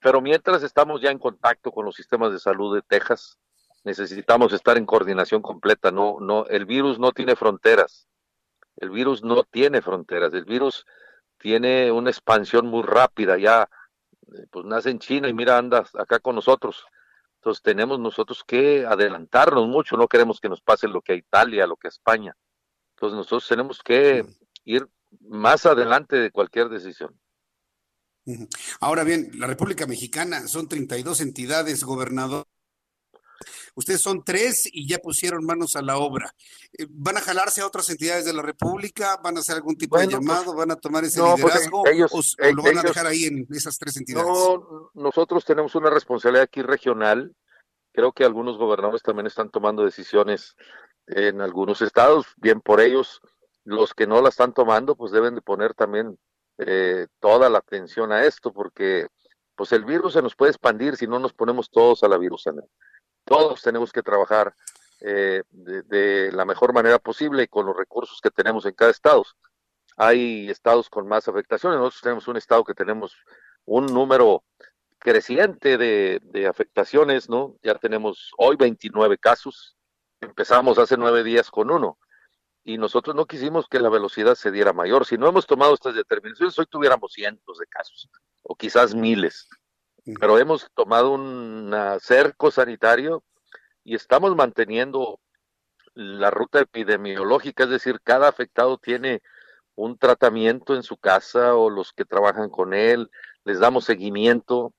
Pero mientras estamos ya en contacto con los sistemas de salud de Texas, necesitamos estar en coordinación completa. No, no, el virus no tiene fronteras. El virus no tiene fronteras. El virus tiene una expansión muy rápida. Ya eh, pues nace en China y mira, anda acá con nosotros. Entonces tenemos nosotros que adelantarnos mucho, no queremos que nos pase lo que a Italia, lo que a España. Entonces nosotros tenemos que ir más adelante de cualquier decisión. Ahora bien, la República Mexicana son 32 entidades, gobernador Ustedes son tres y ya pusieron manos a la obra. Eh, ¿Van a jalarse a otras entidades de la República? ¿Van a hacer algún tipo de pues, llamado? ¿Van a tomar ese pues, liderazgo? o, eh, lo van a dejar ahí en esas tres entidades? No, nosotros tenemos una responsabilidad aquí regional. Creo que algunos gobernadores también están tomando decisiones en algunos estados. Bien por ellos. Los que no la están tomando, pues deben de poner también eh, toda la atención a esto, porque pues el virus se nos puede expandir si no nos ponemos todos a la virusana todos tenemos que trabajar eh, de, la mejor manera posible con los recursos que tenemos en cada estado. Hay estados con más afectaciones, nosotros tenemos un estado que tenemos un número creciente de, afectaciones, ¿no? Ya tenemos hoy 29 casos, empezamos hace nueve días con uno y nosotros no quisimos que la velocidad se diera mayor. Si no hemos tomado estas determinaciones, hoy tuviéramos cientos de casos o quizás miles pero hemos tomado un cerco sanitario y estamos manteniendo la ruta epidemiológica, es decir, cada afectado tiene un tratamiento en su casa o los que trabajan con él, les damos seguimiento,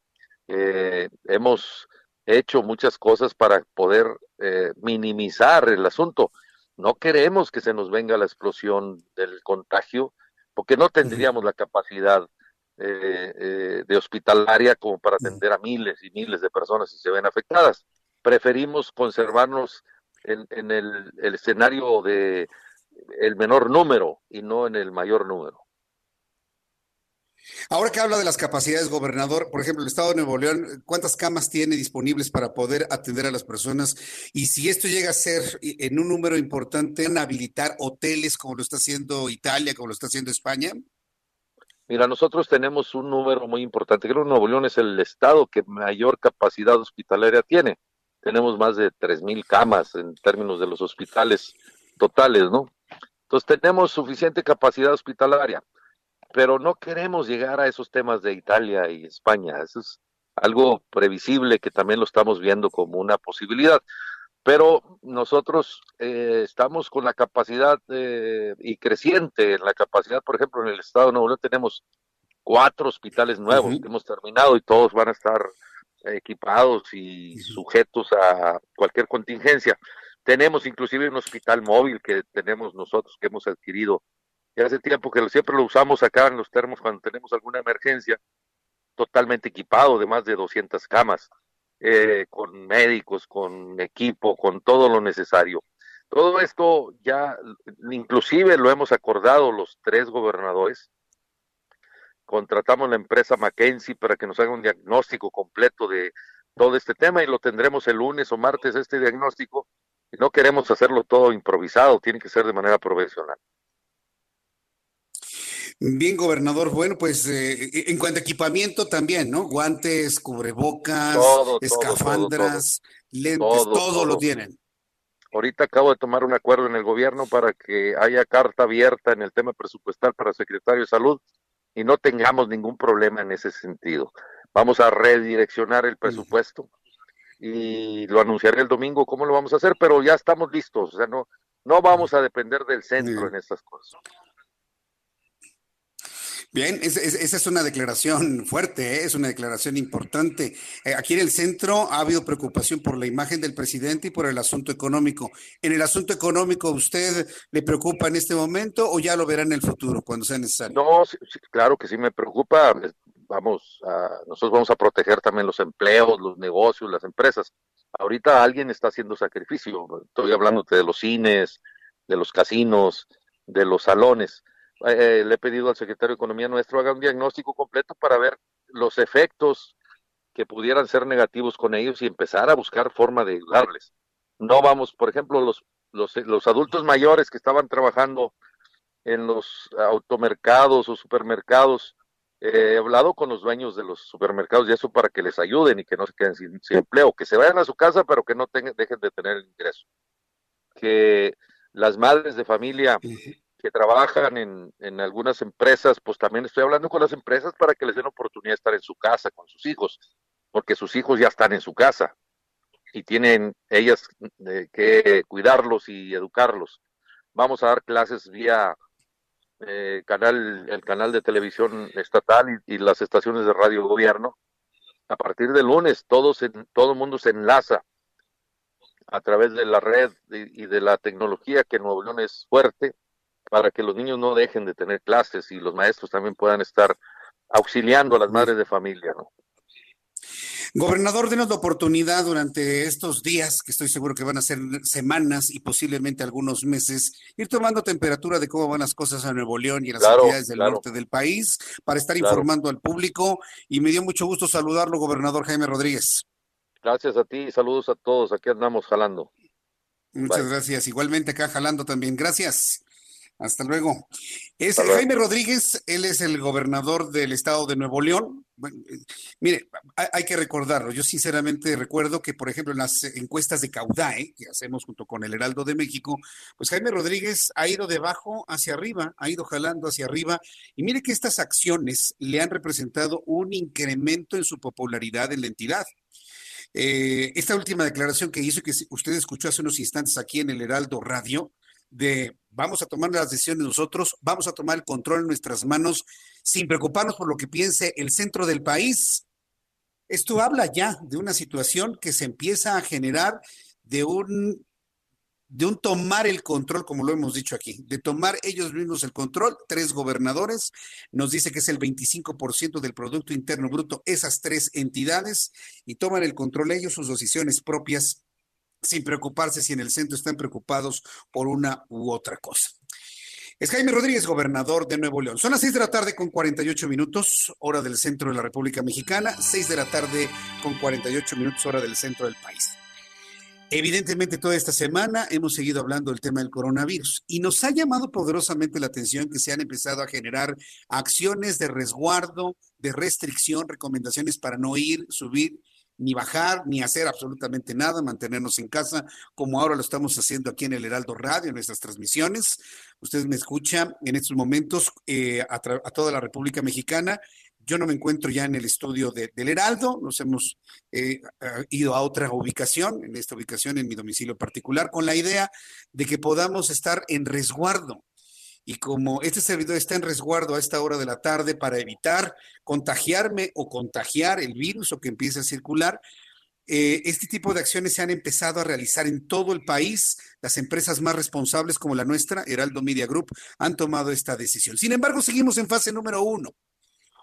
eh, hemos hecho muchas cosas para poder eh, minimizar el asunto. No queremos que se nos venga la explosión del contagio, porque no tendríamos la capacidad eh, eh, de hospitalaria como para atender a miles y miles de personas si se ven afectadas. Preferimos conservarnos en, el, escenario de el menor número y no en el mayor número. Ahora que habla de las capacidades, gobernador, por ejemplo, el Estado de Nuevo León, ¿cuántas camas tiene disponibles para poder atender a las personas? Y si esto llega a ser en un número importante, ¿en habilitar hoteles como lo está haciendo Italia, como lo está haciendo España? Mira, nosotros tenemos un número muy importante. Creo que Nuevo León es el estado que mayor capacidad hospitalaria tiene. Tenemos más de 3.000 camas en términos de los hospitales totales, ¿no? Entonces tenemos suficiente capacidad hospitalaria, pero no queremos llegar a esos temas de Italia y España. Eso es algo previsible que también lo estamos viendo como una posibilidad pero nosotros eh, estamos con la capacidad eh, y creciente en la capacidad, por ejemplo, en el estado de Nuevo León tenemos cuatro hospitales nuevos que hemos terminado y todos van a estar equipados y sujetos a cualquier contingencia. Tenemos inclusive un hospital móvil que tenemos nosotros, que hemos adquirido y hace tiempo que siempre lo usamos acá en los termos cuando tenemos alguna emergencia, totalmente equipado de más de 200 camas. Eh, con médicos, con equipo, con todo lo necesario. Todo esto ya, inclusive lo hemos acordado los tres gobernadores. Contratamos la empresa McKenzie para que nos haga un diagnóstico completo de todo este tema y lo tendremos el lunes o martes este diagnóstico. No queremos hacerlo todo improvisado, tiene que ser de manera profesional. Bien, gobernador. Bueno, pues eh, en cuanto a equipamiento también, ¿no? Guantes, cubrebocas, escafandras, lentes, todo, lo tienen. Ahorita acabo de tomar un acuerdo en el gobierno para que haya carta abierta en el tema presupuestal para el secretario de Salud y no tengamos ningún problema en ese sentido. Vamos a redireccionar el presupuesto y lo anunciaré el domingo cómo lo vamos a hacer, pero ya estamos listos, o sea, no, no vamos a depender del centro en estas cosas. Bien, esa es una declaración fuerte, ¿eh? es una declaración importante. Eh, aquí en el centro ha habido preocupación por la imagen del presidente y por el asunto económico. ¿En el asunto económico usted le preocupa en este momento o ya lo verá en el futuro cuando sea necesario? No, claro que sí me preocupa. Vamos, a, nosotros vamos a proteger también los empleos, los negocios, las empresas. Ahorita alguien está haciendo sacrificio. Estoy hablando de los cines, de los casinos, de los salones eh, le he pedido al secretario de Economía nuestro haga un diagnóstico completo para ver los efectos que pudieran ser negativos con ellos y empezar a buscar forma de ayudarles. No vamos, por ejemplo, los, los, los adultos mayores que estaban trabajando en los automercados o supermercados, eh, he hablado con los dueños de los supermercados y eso para que les ayuden y que no se queden sin, empleo, que se vayan a su casa pero que no tengan, dejen de tener el ingreso. Que las madres de familia que trabajan en, en, algunas empresas, pues también estoy hablando con las empresas para que les den oportunidad de estar en su casa con sus hijos, porque sus hijos ya están en su casa y tienen ellas que cuidarlos y educarlos. Vamos a dar clases vía eh, canal, el canal de televisión estatal y, las estaciones de radio gobierno. A partir del lunes, todos en, todo el mundo se enlaza a través de la red y, y de la tecnología que Nuevo León es fuerte para que los niños no dejen de tener clases y los maestros también puedan estar auxiliando a las madres de familia, ¿no? Gobernador, denos la oportunidad durante estos días, que estoy seguro que van a ser semanas y posiblemente algunos meses, ir tomando temperatura de cómo van las cosas en Nuevo León y en las ciudades del norte del país para estar informando al público. Y me dio mucho gusto saludarlo, gobernador Jaime Rodríguez. Gracias a ti y saludos a todos. Aquí andamos jalando. Muchas gracias. Igualmente acá jalando también. Gracias. Hasta luego. Es Jaime Rodríguez, él es el gobernador del estado de Nuevo León. Eh, mire, hay, que recordarlo. Yo sinceramente recuerdo que, por ejemplo, en las encuestas de Caudae, que hacemos junto con el Heraldo de México, pues Jaime Rodríguez ha ido de abajo hacia arriba, ha ido jalando hacia arriba. Y mire que estas acciones le han representado un incremento en su popularidad en la entidad. Eh, esta última declaración que hizo, que usted escuchó hace unos instantes aquí en el Heraldo Radio, de vamos a tomar las decisiones nosotros, vamos a tomar el control en nuestras manos sin preocuparnos por lo que piense el centro del país. Esto habla ya de una situación que se empieza a generar de un de un tomar el control, como lo hemos dicho aquí, de tomar ellos mismos el control. Tres gobernadores, nos dice que es el 25% del Producto Interno Bruto, esas tres entidades, y toman el control ellos, sus decisiones propias sin preocuparse si en el centro están preocupados por una u otra cosa. Es Jaime Rodríguez, gobernador de Nuevo León. Son las 6 de la tarde con 48 minutos, hora del centro de la República Mexicana, 6 de la tarde con 48 minutos, hora del centro del país. Evidentemente, toda esta semana hemos seguido hablando del tema del coronavirus y nos ha llamado poderosamente la atención que se han empezado a generar acciones de resguardo, de restricción, recomendaciones para no ir, subir ni bajar, ni hacer absolutamente nada, mantenernos en casa, como ahora lo estamos haciendo aquí en el Heraldo Radio, en nuestras transmisiones. Ustedes me escuchan en estos momentos eh, a, toda la República Mexicana. Yo no me encuentro ya en el estudio del Heraldo, nos hemos eh, ido a otra ubicación, en esta ubicación en mi domicilio particular, con la idea de que podamos estar en resguardo, y como este servidor está en resguardo a esta hora de la tarde para evitar contagiarme o contagiar el virus o que empiece a circular, eh, este tipo de acciones se han empezado a realizar en todo el país. Las empresas más responsables como la nuestra, Heraldo Media Group, han tomado esta decisión. Sin embargo, seguimos en fase número uno.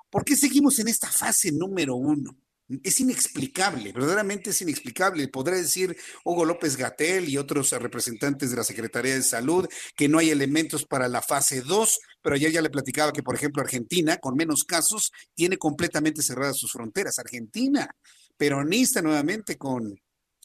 ¿Por qué seguimos en esta fase número uno? Es inexplicable, verdaderamente es inexplicable. Podrá decir Hugo López Gatel y otros representantes de la Secretaría de Salud que no hay elementos para la fase 2, pero ayer ya le platicaba que, por ejemplo, Argentina, con menos casos, tiene completamente cerradas sus fronteras. Argentina, peronista nuevamente con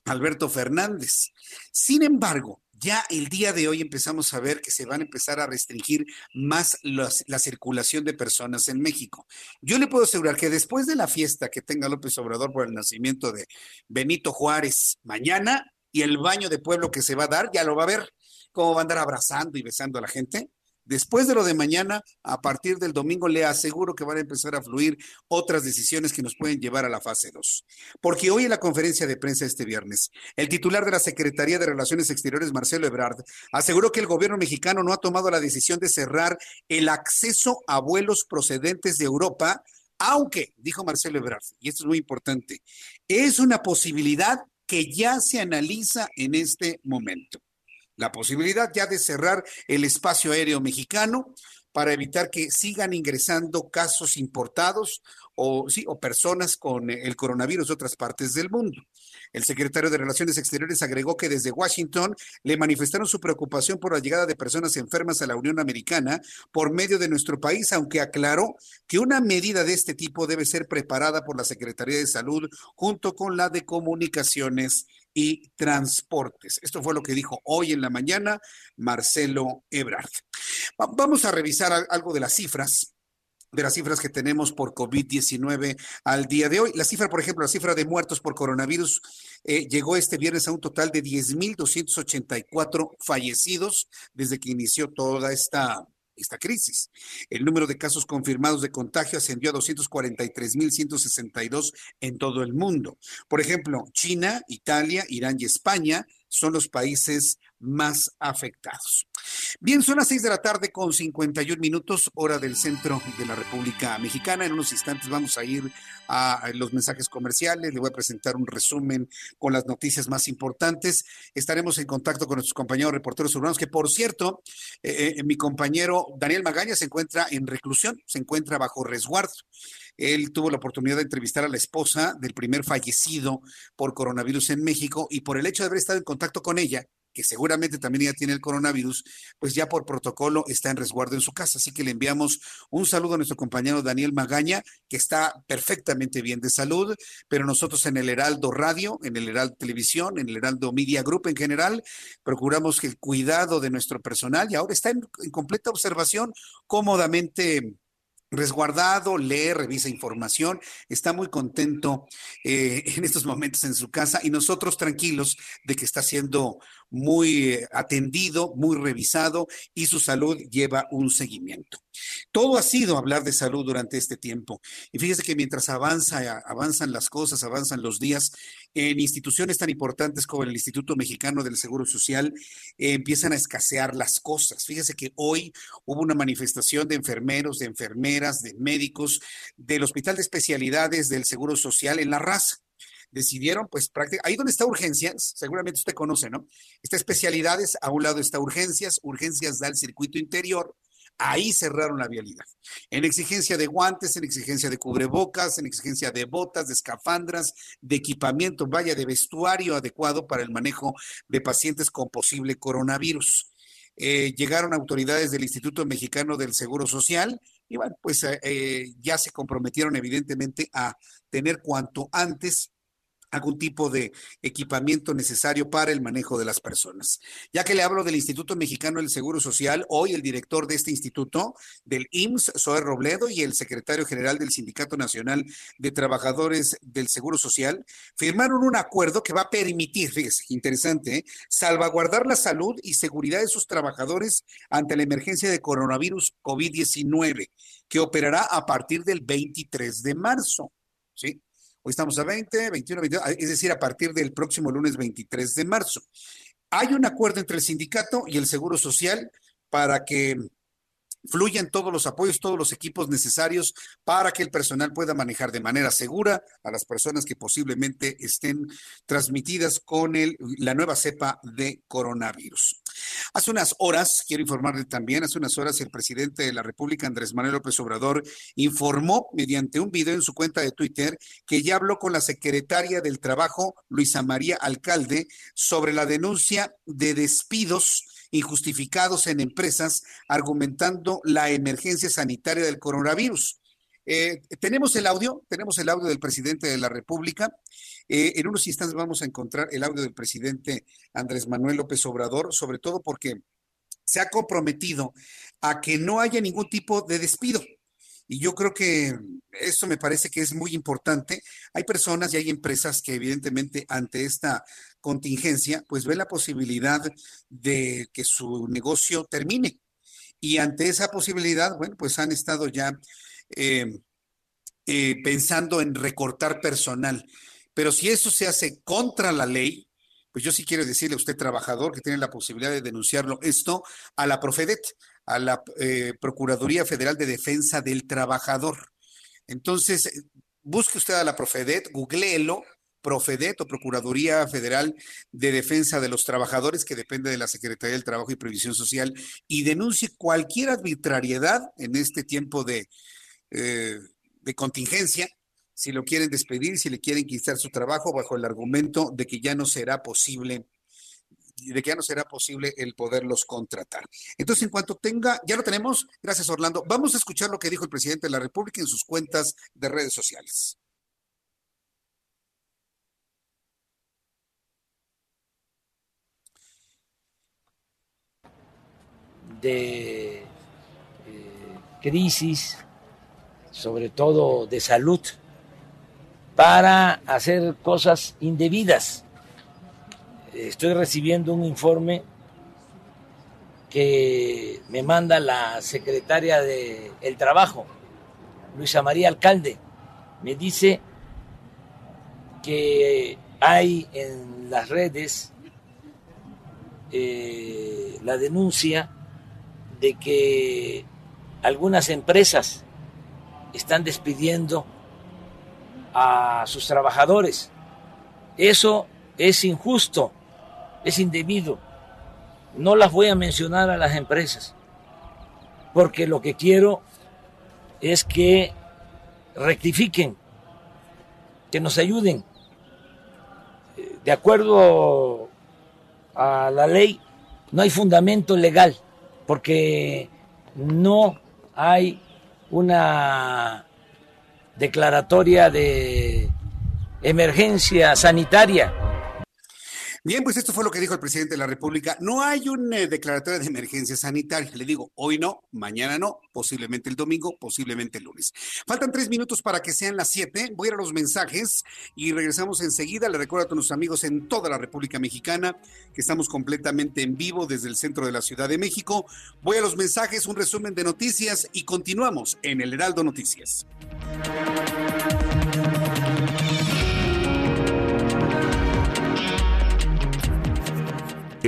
Alberto Fernández. Sin embargo, ya el día de hoy empezamos a ver que se van a empezar a restringir más la circulación de personas en México. Yo le puedo asegurar que después de la fiesta que tenga López Obrador por el nacimiento de Benito Juárez mañana y el baño de pueblo que se va a dar, ya lo va a ver, cómo va a andar abrazando y besando a la gente. Después de lo de mañana, a partir del domingo, le aseguro que van a empezar a fluir otras decisiones que nos pueden llevar a la fase 2. Porque hoy en la conferencia de prensa este viernes, el titular de la Secretaría de Relaciones Exteriores, Marcelo Ebrard, aseguró que el gobierno mexicano no ha tomado la decisión de cerrar el acceso a vuelos procedentes de Europa, aunque, dijo Marcelo Ebrard, y esto es muy importante, es una posibilidad que ya se analiza en este momento. La posibilidad ya de cerrar el espacio aéreo mexicano para evitar que sigan ingresando casos importados o, sí, o personas con el coronavirus de otras partes del mundo. El secretario de Relaciones Exteriores agregó que desde Washington le manifestaron su preocupación por la llegada de personas enfermas a la Unión Americana por medio de nuestro país, aunque aclaró que una medida de este tipo debe ser preparada por la Secretaría de Salud junto con la de Comunicaciones y Transportes. Esto fue lo que dijo hoy en la mañana Marcelo Ebrard. Vamos a revisar algo de las cifras de las cifras que tenemos por COVID-19 al día de hoy. La cifra, por ejemplo, la cifra de muertos por coronavirus eh, llegó este viernes a un total de 10.284 fallecidos desde que inició toda esta esta crisis. El número de casos confirmados de contagio ascendió a 243.162 en todo el mundo. Por ejemplo, China, Italia, Irán y España son los países más afectados. Bien, son las seis de la tarde con 51 minutos, hora del centro de la República Mexicana. En unos instantes vamos a ir a los mensajes comerciales. Le voy a presentar un resumen con las noticias más importantes. Estaremos en contacto con nuestros compañeros reporteros urbanos, que por cierto, eh, eh, mi compañero Daniel Magaña se encuentra en reclusión, se encuentra bajo resguardo. Él tuvo la oportunidad de entrevistar a la esposa del primer fallecido por coronavirus en México y por el hecho de haber estado en contacto con ella, que seguramente también ya tiene el coronavirus, pues ya por protocolo está en resguardo en su casa. Así que le enviamos un saludo a nuestro compañero Daniel Magaña, que está perfectamente bien de salud, pero nosotros en el Heraldo Radio, en el Heraldo Televisión, en el Heraldo Media Group en general, procuramos que el cuidado de nuestro personal y ahora está en, en completa observación, cómodamente resguardado, lee, revisa información, está muy contento eh, (laughs) en estos momentos en su casa y nosotros tranquilos de que está siendo muy eh, atendido, muy revisado y su salud lleva un seguimiento. Todo ha sido hablar de salud durante este tiempo. Y fíjese que mientras avanza, avanzan las cosas, avanzan los días, en instituciones tan importantes como el Instituto Mexicano del Seguro Social, eh, empiezan a escasear las cosas. Fíjese que hoy hubo una manifestación de enfermeros, de enfermeras, de médicos del Hospital de Especialidades del Seguro Social en La Raza decidieron, pues prácticamente, ahí donde está urgencias, seguramente usted conoce, ¿no? Está especialidades, a un lado está urgencias, urgencias da el circuito interior, ahí cerraron la vialidad. En exigencia de guantes, en exigencia de cubrebocas, en exigencia de botas, de escafandras, de equipamiento, vaya, de vestuario adecuado para el manejo de pacientes con posible coronavirus. Eh, llegaron autoridades del Instituto Mexicano del Seguro Social y bueno, pues eh, eh, ya se comprometieron evidentemente a tener cuanto antes algún tipo de equipamiento necesario para el manejo de las personas. Ya que le hablo del Instituto Mexicano del Seguro Social, hoy el director de este instituto, del IMSS, Zoe Robledo, y el secretario general del Sindicato Nacional de Trabajadores del Seguro Social, firmaron un acuerdo que va a permitir, fíjese, interesante, ¿eh? salvaguardar la salud y seguridad de sus trabajadores ante la emergencia de coronavirus COVID-19, que operará a partir del 23 de marzo. ¿Sí? Estamos a 20, 21, 22, es decir, a partir del próximo lunes 23 de marzo. Hay un acuerdo entre el sindicato y el Seguro Social para que fluyan todos los apoyos, todos los equipos necesarios para que el personal pueda manejar de manera segura a las personas que posiblemente estén transmitidas con el, la nueva cepa de coronavirus. Hace unas horas, quiero informarle también, hace unas horas el presidente de la República, Andrés Manuel López Obrador, informó mediante un video en su cuenta de Twitter que ya habló con la secretaria del Trabajo, Luisa María Alcalde, sobre la denuncia de despidos injustificados en empresas, argumentando la emergencia sanitaria del coronavirus. Eh, tenemos el audio, tenemos el audio del presidente de la República. Eh, en unos instantes vamos a encontrar el audio del presidente Andrés Manuel López Obrador, sobre todo porque se ha comprometido a que no haya ningún tipo de despido. Y yo creo que eso me parece que es muy importante. Hay personas y hay empresas que evidentemente ante esta contingencia, pues ven la posibilidad de que su negocio termine. y ante esa posibilidad, bueno, pues han estado ya eh, eh, pensando en recortar personal. Pero si eso se hace contra la ley, pues yo sí quiero decirle a usted, trabajador, que tiene la posibilidad de denunciarlo, esto a la Profedet, a la eh, Procuraduría Federal de Defensa del Trabajador. Entonces, busque usted a la Profedet, googleelo, Profedet o Procuraduría Federal de Defensa de los Trabajadores, que depende de la Secretaría del Trabajo y Previsión Social, y denuncie cualquier arbitrariedad en este tiempo de, eh, de contingencia, si lo quieren despedir, si le quieren quitar su trabajo bajo el argumento de que ya no será posible de que ya no será posible el poderlos contratar. Entonces, en cuanto tenga, ya lo tenemos, gracias Orlando, vamos a escuchar lo que dijo el presidente de la República en sus cuentas de redes sociales. de eh, crisis, sobre todo de salud, para hacer cosas indebidas. Estoy recibiendo un informe que me manda la secretaria del el Trabajo, Luisa María Alcalde. Me dice que hay en las redes eh, la denuncia de que algunas empresas están despidiendo a sus trabajadores. Eso es injusto, es indebido. No las voy a mencionar a las empresas, porque lo que quiero es que rectifiquen, que nos ayuden. De acuerdo a la ley, no hay fundamento legal porque no hay una declaratoria de emergencia sanitaria Bien, pues esto fue lo que dijo el presidente de la República. No hay una eh, declaratoria de emergencia sanitaria. Le digo, hoy no, mañana no, posiblemente el domingo, posiblemente el lunes. Faltan tres minutos para que sean las siete. Voy a ir a los mensajes y regresamos enseguida. Le recuerdo a todos nuestros amigos en toda la República Mexicana que estamos completamente en vivo desde el centro de la Ciudad de México. Voy a los mensajes, un resumen de noticias y continuamos en el Heraldo Noticias.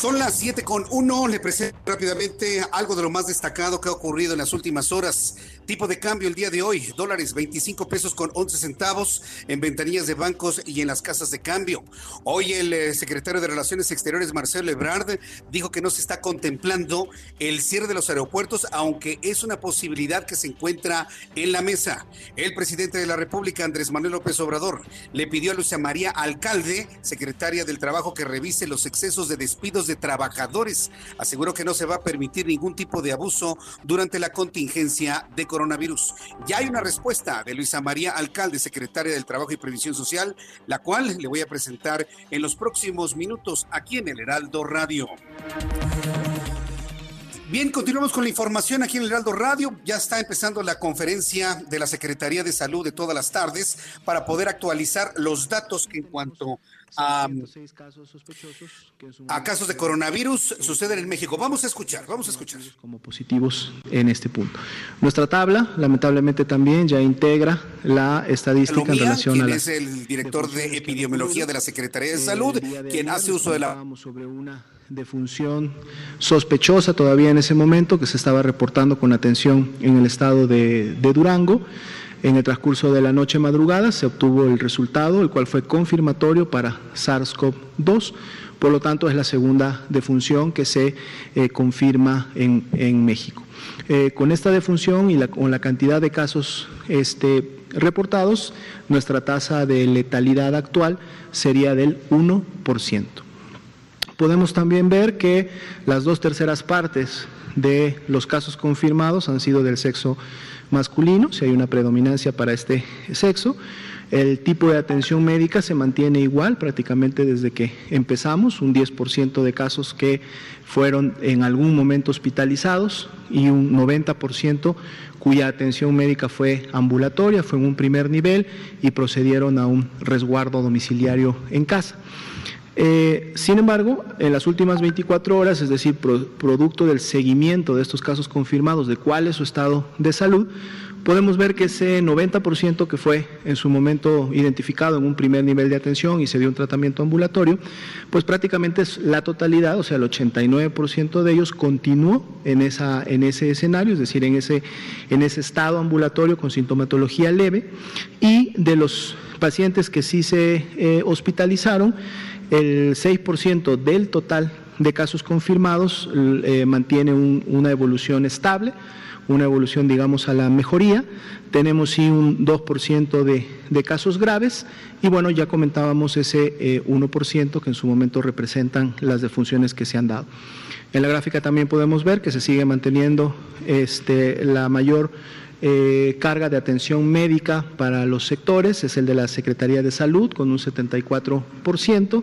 Son las 7 con 1. Le presento rápidamente algo de lo más destacado que ha ocurrido en las últimas horas. Tipo de cambio el día de hoy, dólares 25 pesos con 11 centavos en ventanillas de bancos y en las casas de cambio. Hoy el eh, secretario de Relaciones Exteriores, Marcelo Ebrard, dijo que no se está contemplando el cierre de los aeropuertos, aunque es una posibilidad que se encuentra en la mesa. El presidente de la República, Andrés Manuel López Obrador, le pidió a Lucia María Alcalde, secretaria del Trabajo, que revise los excesos de despidos de trabajadores. Aseguró que no se va a permitir ningún tipo de abuso durante la contingencia de coronavirus. Ya hay una respuesta de Luisa María Alcalde, secretaria del Trabajo y Previsión Social, la cual le voy a presentar en los próximos minutos aquí en el Heraldo Radio. Bien, continuamos con la información aquí en el Heraldo Radio. Ya está empezando la conferencia de la Secretaría de Salud de todas las tardes para poder actualizar los datos que en cuanto a, a casos de coronavirus suceden en México. Vamos a escuchar, vamos a escuchar. Como positivos en este punto. Nuestra tabla, lamentablemente, también ya integra la estadística en relación a la... es el director de epidemiología de la Secretaría de Salud, quien hace uso de la... sobre una defunción sospechosa todavía en ese momento que se estaba reportando con atención en el estado de, de Durango. En el transcurso de la noche madrugada se obtuvo el resultado, el cual fue confirmatorio para SARS-CoV-2. Por lo tanto, es la segunda defunción que se eh, confirma en, México. Eh, con esta defunción y con la cantidad de casos este, reportados, nuestra tasa de letalidad actual sería del 1%. Podemos también ver que las dos terceras partes de los casos confirmados han sido del sexo masculino, si hay una predominancia para este sexo. El tipo de atención médica se mantiene igual prácticamente desde que empezamos, un 10% de casos que fueron en algún momento hospitalizados y un 90% cuya atención médica fue ambulatoria, fue en un primer nivel y procedieron a un resguardo domiciliario en casa. Eh, sin embargo, en las últimas 24 horas, es decir, producto del seguimiento de estos casos confirmados de cuál es su estado de salud, podemos ver que ese 90% que fue en su momento identificado en un primer nivel de atención y se dio un tratamiento ambulatorio, pues prácticamente es la totalidad, o sea, el 89% de ellos continuó en, ese escenario, es decir, en ese, en ese estado ambulatorio con sintomatología leve, y de los pacientes que sí se eh, hospitalizaron, el 6% del total de casos confirmados eh, mantiene una evolución estable, una evolución, digamos, a la mejoría. Tenemos sí un 2% de, de, casos graves y bueno, ya comentábamos ese 1% eh, que en su momento representan las defunciones que se han dado. En la gráfica también podemos ver que se sigue manteniendo este, la mayor eh, carga de atención médica para los sectores, es el de la Secretaría de Salud con un 74%,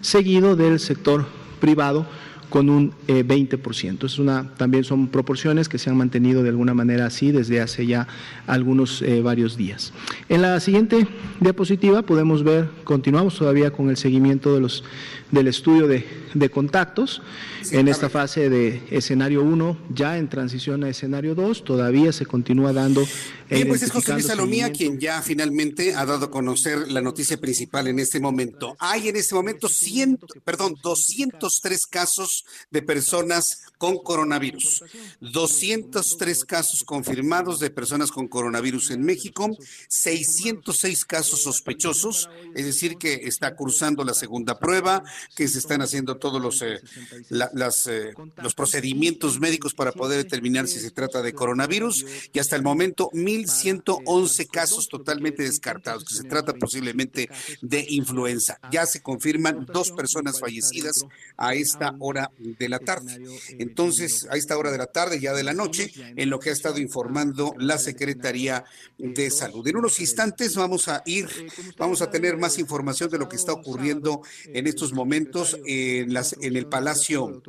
seguido del sector privado con un 20%. Eh, es una, también son proporciones que se han mantenido de alguna manera así desde hace ya algunos eh, varios días. En la siguiente diapositiva podemos ver, continuamos todavía con el seguimiento de los, del estudio de, de contactos. en esta fase de escenario 1, ya en transición a escenario 2, todavía se continúa dando Bien, pues es José Luis Salomía quien ya finalmente ha dado a conocer la noticia principal en este momento. Hay en este momento 100, perdón, 203 casos de personas con coronavirus. 203 casos confirmados de personas con coronavirus en México, 606 casos sospechosos, es decir, que está cursando la segunda prueba, que se están haciendo todos los, eh, las, eh, los procedimientos médicos para poder determinar si se trata de coronavirus y hasta el momento 1.111 casos totalmente descartados, que se trata posiblemente de influenza. Ya se confirman dos personas fallecidas a esta hora de la tarde. Entonces, a esta hora de la tarde, ya de la noche, en lo que ha estado informando la Secretaría de Salud. En unos instantes vamos a ir, vamos a tener más información de lo que está ocurriendo en estos momentos en, las, en el Palacio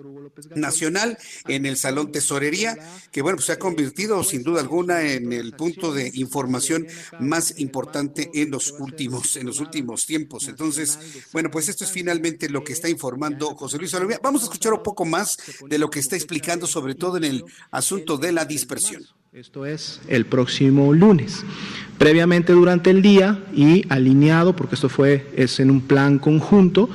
Nacional, en el Salón Tesorería, que bueno, pues se ha convertido sin duda alguna en el punto de información más importante en los últimos, en los últimos tiempos. Entonces, bueno, pues esto es finalmente lo que está informando José Luis Salomía. Vamos a escuchar un poco más de lo que está explicando, sobre todo en el asunto de la dispersión. Esto es el próximo lunes. Previamente durante el día y alineado, porque esto fue es en un plan conjunto,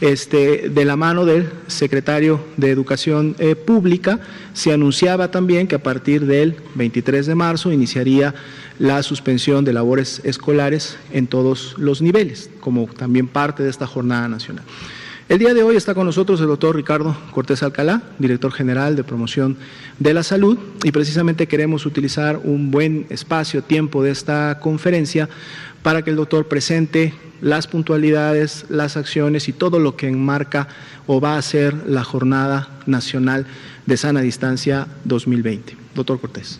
este, de la mano del secretario de Educación eh, Pública, se anunciaba también que a partir del 23 de marzo iniciaría la suspensión de labores escolares en todos los niveles, como también parte de esta jornada nacional. El día de hoy está con nosotros el doctor Ricardo Cortés Alcalá, director general de promoción de la salud, y precisamente queremos utilizar un buen espacio, tiempo de esta conferencia para que el doctor presente las puntualidades, las acciones y todo lo que enmarca o va a ser la Jornada Nacional de Sana Distancia 2020. Doctor Cortés.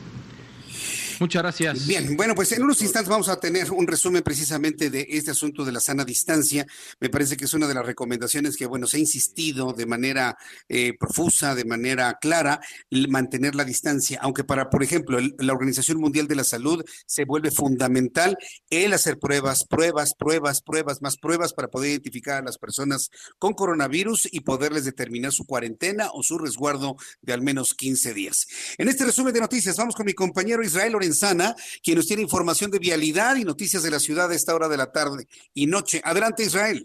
Muchas gracias. Bien, bueno, pues en unos instantes vamos a tener un resumen precisamente de este asunto de la sana distancia. Me parece que es una de las recomendaciones que, bueno, se ha insistido de manera eh, profusa, de manera clara, mantener la distancia, aunque para, por ejemplo, la Organización Mundial de la Salud se vuelve fundamental el hacer pruebas, pruebas, pruebas, pruebas, más pruebas para poder identificar a las personas con coronavirus y poderles determinar su cuarentena o su resguardo de al menos 15 días. En este resumen de noticias, vamos con mi compañero Israel Sana, quien nos tiene información de vialidad y noticias de la ciudad a esta hora de la tarde y noche. Adelante, Israel.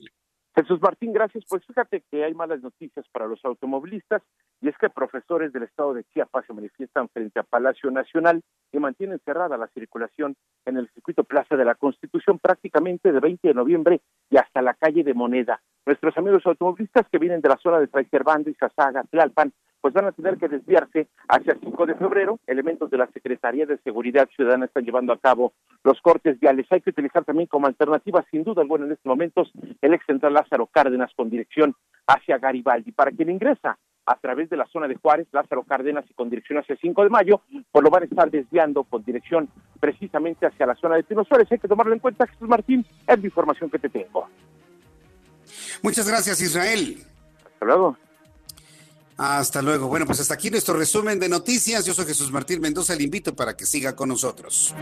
Jesús Martín, gracias. Pues fíjate que hay malas noticias para los automovilistas y es que profesores del estado de Chiapas se manifiestan frente a Palacio Nacional y mantienen cerrada la circulación en el circuito Plaza de la Constitución prácticamente de 20 de noviembre y hasta la calle de Moneda. Nuestros amigos automovilistas que vienen de la zona de Traisterbando y Sasaga, Tlalpan, pues van a tener que desviarse hacia el 5 de febrero. Elementos de la Secretaría de Seguridad Ciudadana están llevando a cabo los cortes viales. Hay que utilizar también como alternativa, sin duda alguna, en estos momentos, el ex central Lázaro Cárdenas con dirección hacia Garibaldi. Para quien ingresa a través de la zona de Juárez, Lázaro Cárdenas y con dirección hacia el 5 de mayo, pues lo van a estar desviando con dirección precisamente hacia la zona de Pino Suárez. Hay que tomarlo en cuenta, Jesús Martín, es la información que te tengo. Muchas gracias, Israel. Hasta luego. Hasta luego. Bueno, pues hasta aquí nuestro resumen de noticias. Yo soy Jesús Martín Mendoza. Le invito para que siga con nosotros.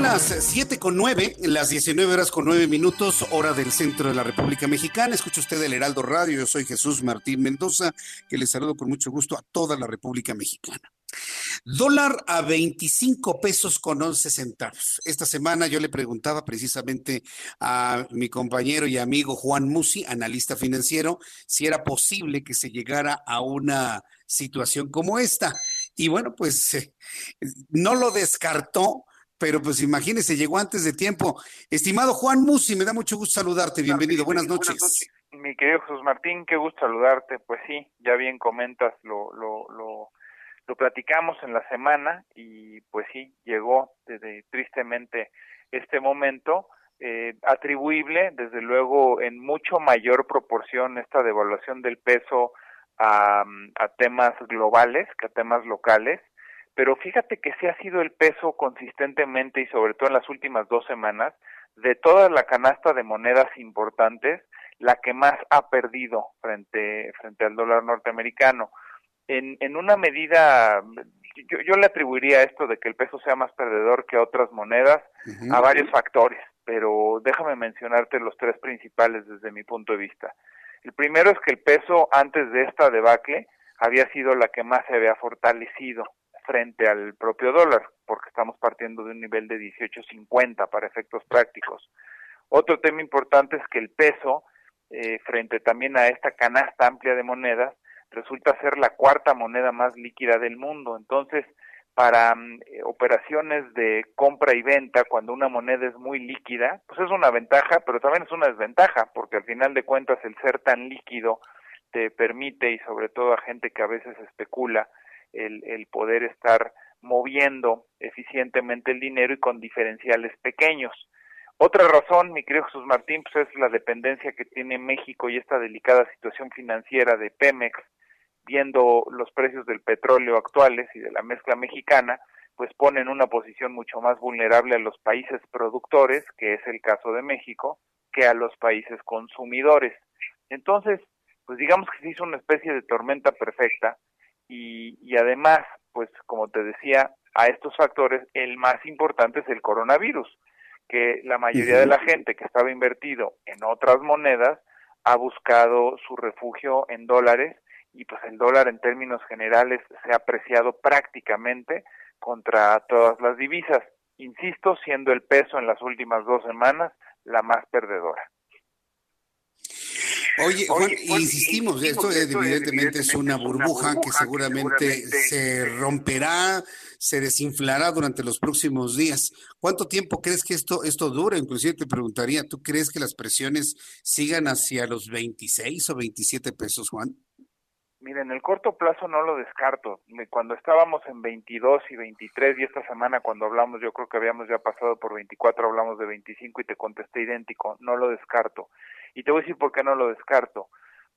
Las 7 con 9, las 19 horas con 9 minutos, hora del centro de la República Mexicana. Escucha usted el Heraldo Radio. Yo soy Jesús Martín Mendoza, que le saludo con mucho gusto a toda la República Mexicana. Dólar a 25 pesos con 11 centavos. Esta semana yo le preguntaba precisamente a mi compañero y amigo Juan Musi, analista financiero, si era posible que se llegara a una situación como esta. Y bueno, pues eh, no lo descartó, pero pues imagínese, llegó antes de tiempo. Estimado Juan Musi, me da mucho gusto saludarte. Bienvenido, buenas noches. Mi querido Jesús Martín, qué gusto saludarte. Pues sí, ya bien comentas lo, lo, lo lo platicamos en la semana y pues sí, llegó desde, tristemente este momento, eh, atribuible desde luego en mucho mayor proporción esta devaluación del peso a, a temas globales que a temas locales, pero fíjate que sí ha sido el peso consistentemente y sobre todo en las últimas dos semanas de toda la canasta de monedas importantes, la que más ha perdido frente, frente al dólar norteamericano. En, en una medida, yo, yo le atribuiría esto de que el peso sea más perdedor que otras monedas a varios factores, pero déjame mencionarte los tres principales desde mi punto de vista. El primero es que el peso antes de esta debacle había sido la que más se había fortalecido frente al propio dólar, porque estamos partiendo de un nivel de 18.50 para efectos prácticos. Otro tema importante es que el peso, eh, frente también a esta canasta amplia de monedas, resulta ser la cuarta moneda más líquida del mundo. Entonces, para mm, eh, operaciones de compra y venta, cuando una moneda es muy líquida, pues es una ventaja, pero también es una desventaja, porque al final de cuentas el ser tan líquido te permite, y sobre todo a gente que a veces especula, el, poder estar moviendo eficientemente el dinero y con diferenciales pequeños. Otra razón, mi querido Jesús Martín, pues es la dependencia que tiene México y esta delicada situación financiera de Pemex, viendo los precios del petróleo actuales y de la mezcla mexicana, pues pone en una posición mucho más vulnerable a los países productores, que es el caso de México, que a los países consumidores. Entonces, pues digamos que se hizo una especie de tormenta perfecta y, y además, pues como te decía, a estos factores el más importante es el coronavirus que la mayoría de la gente que estaba invertido en otras monedas ha buscado su refugio en dólares y pues el dólar en términos generales se ha apreciado prácticamente contra todas las divisas, insisto, siendo el peso en las últimas dos semanas la más perdedora. Oye, Juan, insistimos, esto, evidentemente, es una burbuja, que seguramente, se romperá, se desinflará durante los próximos días. ¿Cuánto tiempo crees que esto, esto dura? Inclusive te preguntaría, ¿tú crees que las presiones sigan hacia los 26 o 27 pesos, Juan? Mira, en el corto plazo no lo descarto. Cuando estábamos en 22 y 23 y esta semana cuando hablamos, yo creo que habíamos ya pasado por 24, hablamos de 25 y te contesté idéntico, no lo descarto. Y te voy a decir por qué no lo descarto.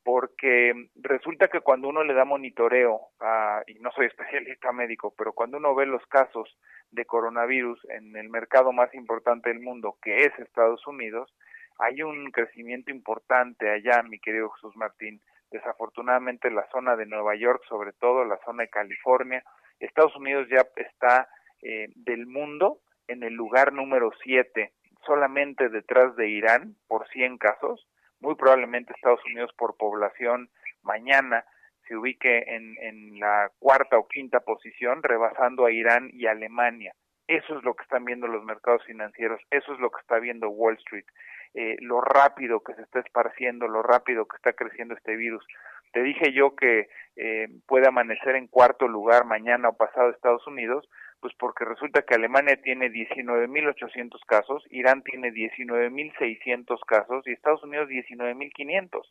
Porque resulta que cuando uno le da monitoreo, a, y no soy (laughs) especialista médico, pero cuando uno ve los casos de coronavirus en el mercado más importante del mundo, que es Estados Unidos, hay un crecimiento importante allá, mi querido Jesús Martín. Desafortunadamente la zona de Nueva York, sobre todo la zona de California, Estados Unidos ya está eh, del mundo en el lugar número 7 solamente detrás de Irán por 100 casos, muy probablemente Estados Unidos por población mañana se ubique en, en la cuarta o quinta posición, rebasando a Irán y Alemania. Eso es lo que están viendo los mercados financieros, eso es lo que está viendo Wall Street, eh, lo rápido que se está esparciendo, lo rápido que está creciendo este virus. Te dije yo que eh, puede amanecer en cuarto lugar mañana o pasado Estados Unidos, pues porque resulta que Alemania tiene 19.800 casos, Irán tiene 19.600 casos y Estados Unidos 19.500.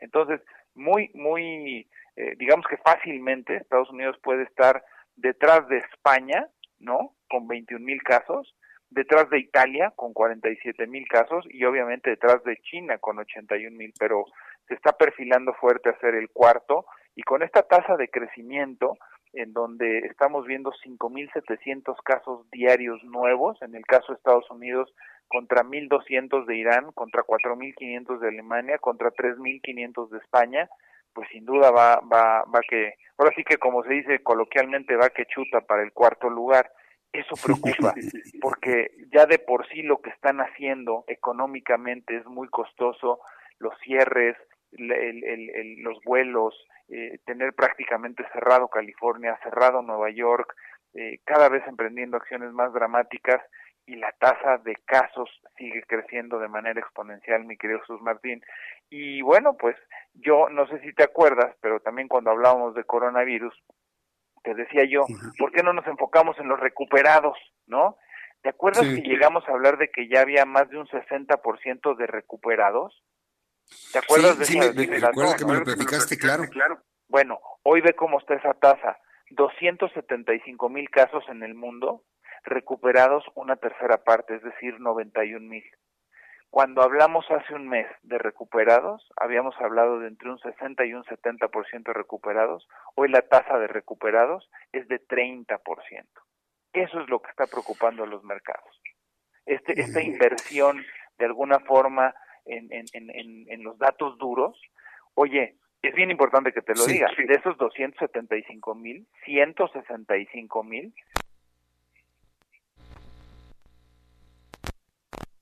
Entonces, muy, muy, eh, digamos que fácilmente Estados Unidos puede estar detrás de España, ¿no? Con 21.000 casos, detrás de Italia con 47.000 casos y obviamente detrás de China con 81.000, pero se está perfilando fuerte a ser el cuarto y con esta tasa de crecimiento en donde estamos viendo 5.700 casos diarios nuevos, en el caso de Estados Unidos contra 1.200 de Irán, contra 4.500 de Alemania, contra 3.500 de España, pues sin duda va, va, va que, ahora sí que como se dice coloquialmente, va que chuta para el cuarto lugar. Eso preocupa, porque ya de por sí lo que están haciendo económicamente es muy costoso, los cierres, el, el, los vuelos, eh, tener prácticamente cerrado California, cerrado Nueva York, eh, cada vez emprendiendo acciones más dramáticas y la tasa de casos sigue creciendo de manera exponencial, mi querido Jesús Martín. Y bueno, pues yo no sé si te acuerdas, pero también cuando hablábamos de coronavirus, te decía yo, ¿por qué no nos enfocamos en los recuperados, no? ¿Te acuerdas que llegamos a hablar de que ya había más de un 60% de recuperados? ¿Te acuerdas de, esa, me, que me lo platicaste, claro. Bueno, hoy ve cómo está esa tasa. 275 mil casos en el mundo, recuperados una tercera parte, es decir, 91 mil. Cuando hablamos hace un mes de recuperados, habíamos hablado de entre un 60 y un 70% recuperados. Hoy la tasa de recuperados es de 30%. Eso es lo que está preocupando a los mercados. Este, esta inversión, de alguna forma, en, en, en, en los datos duros, oye, es bien importante que te lo diga, de esos 275 mil, 165 mil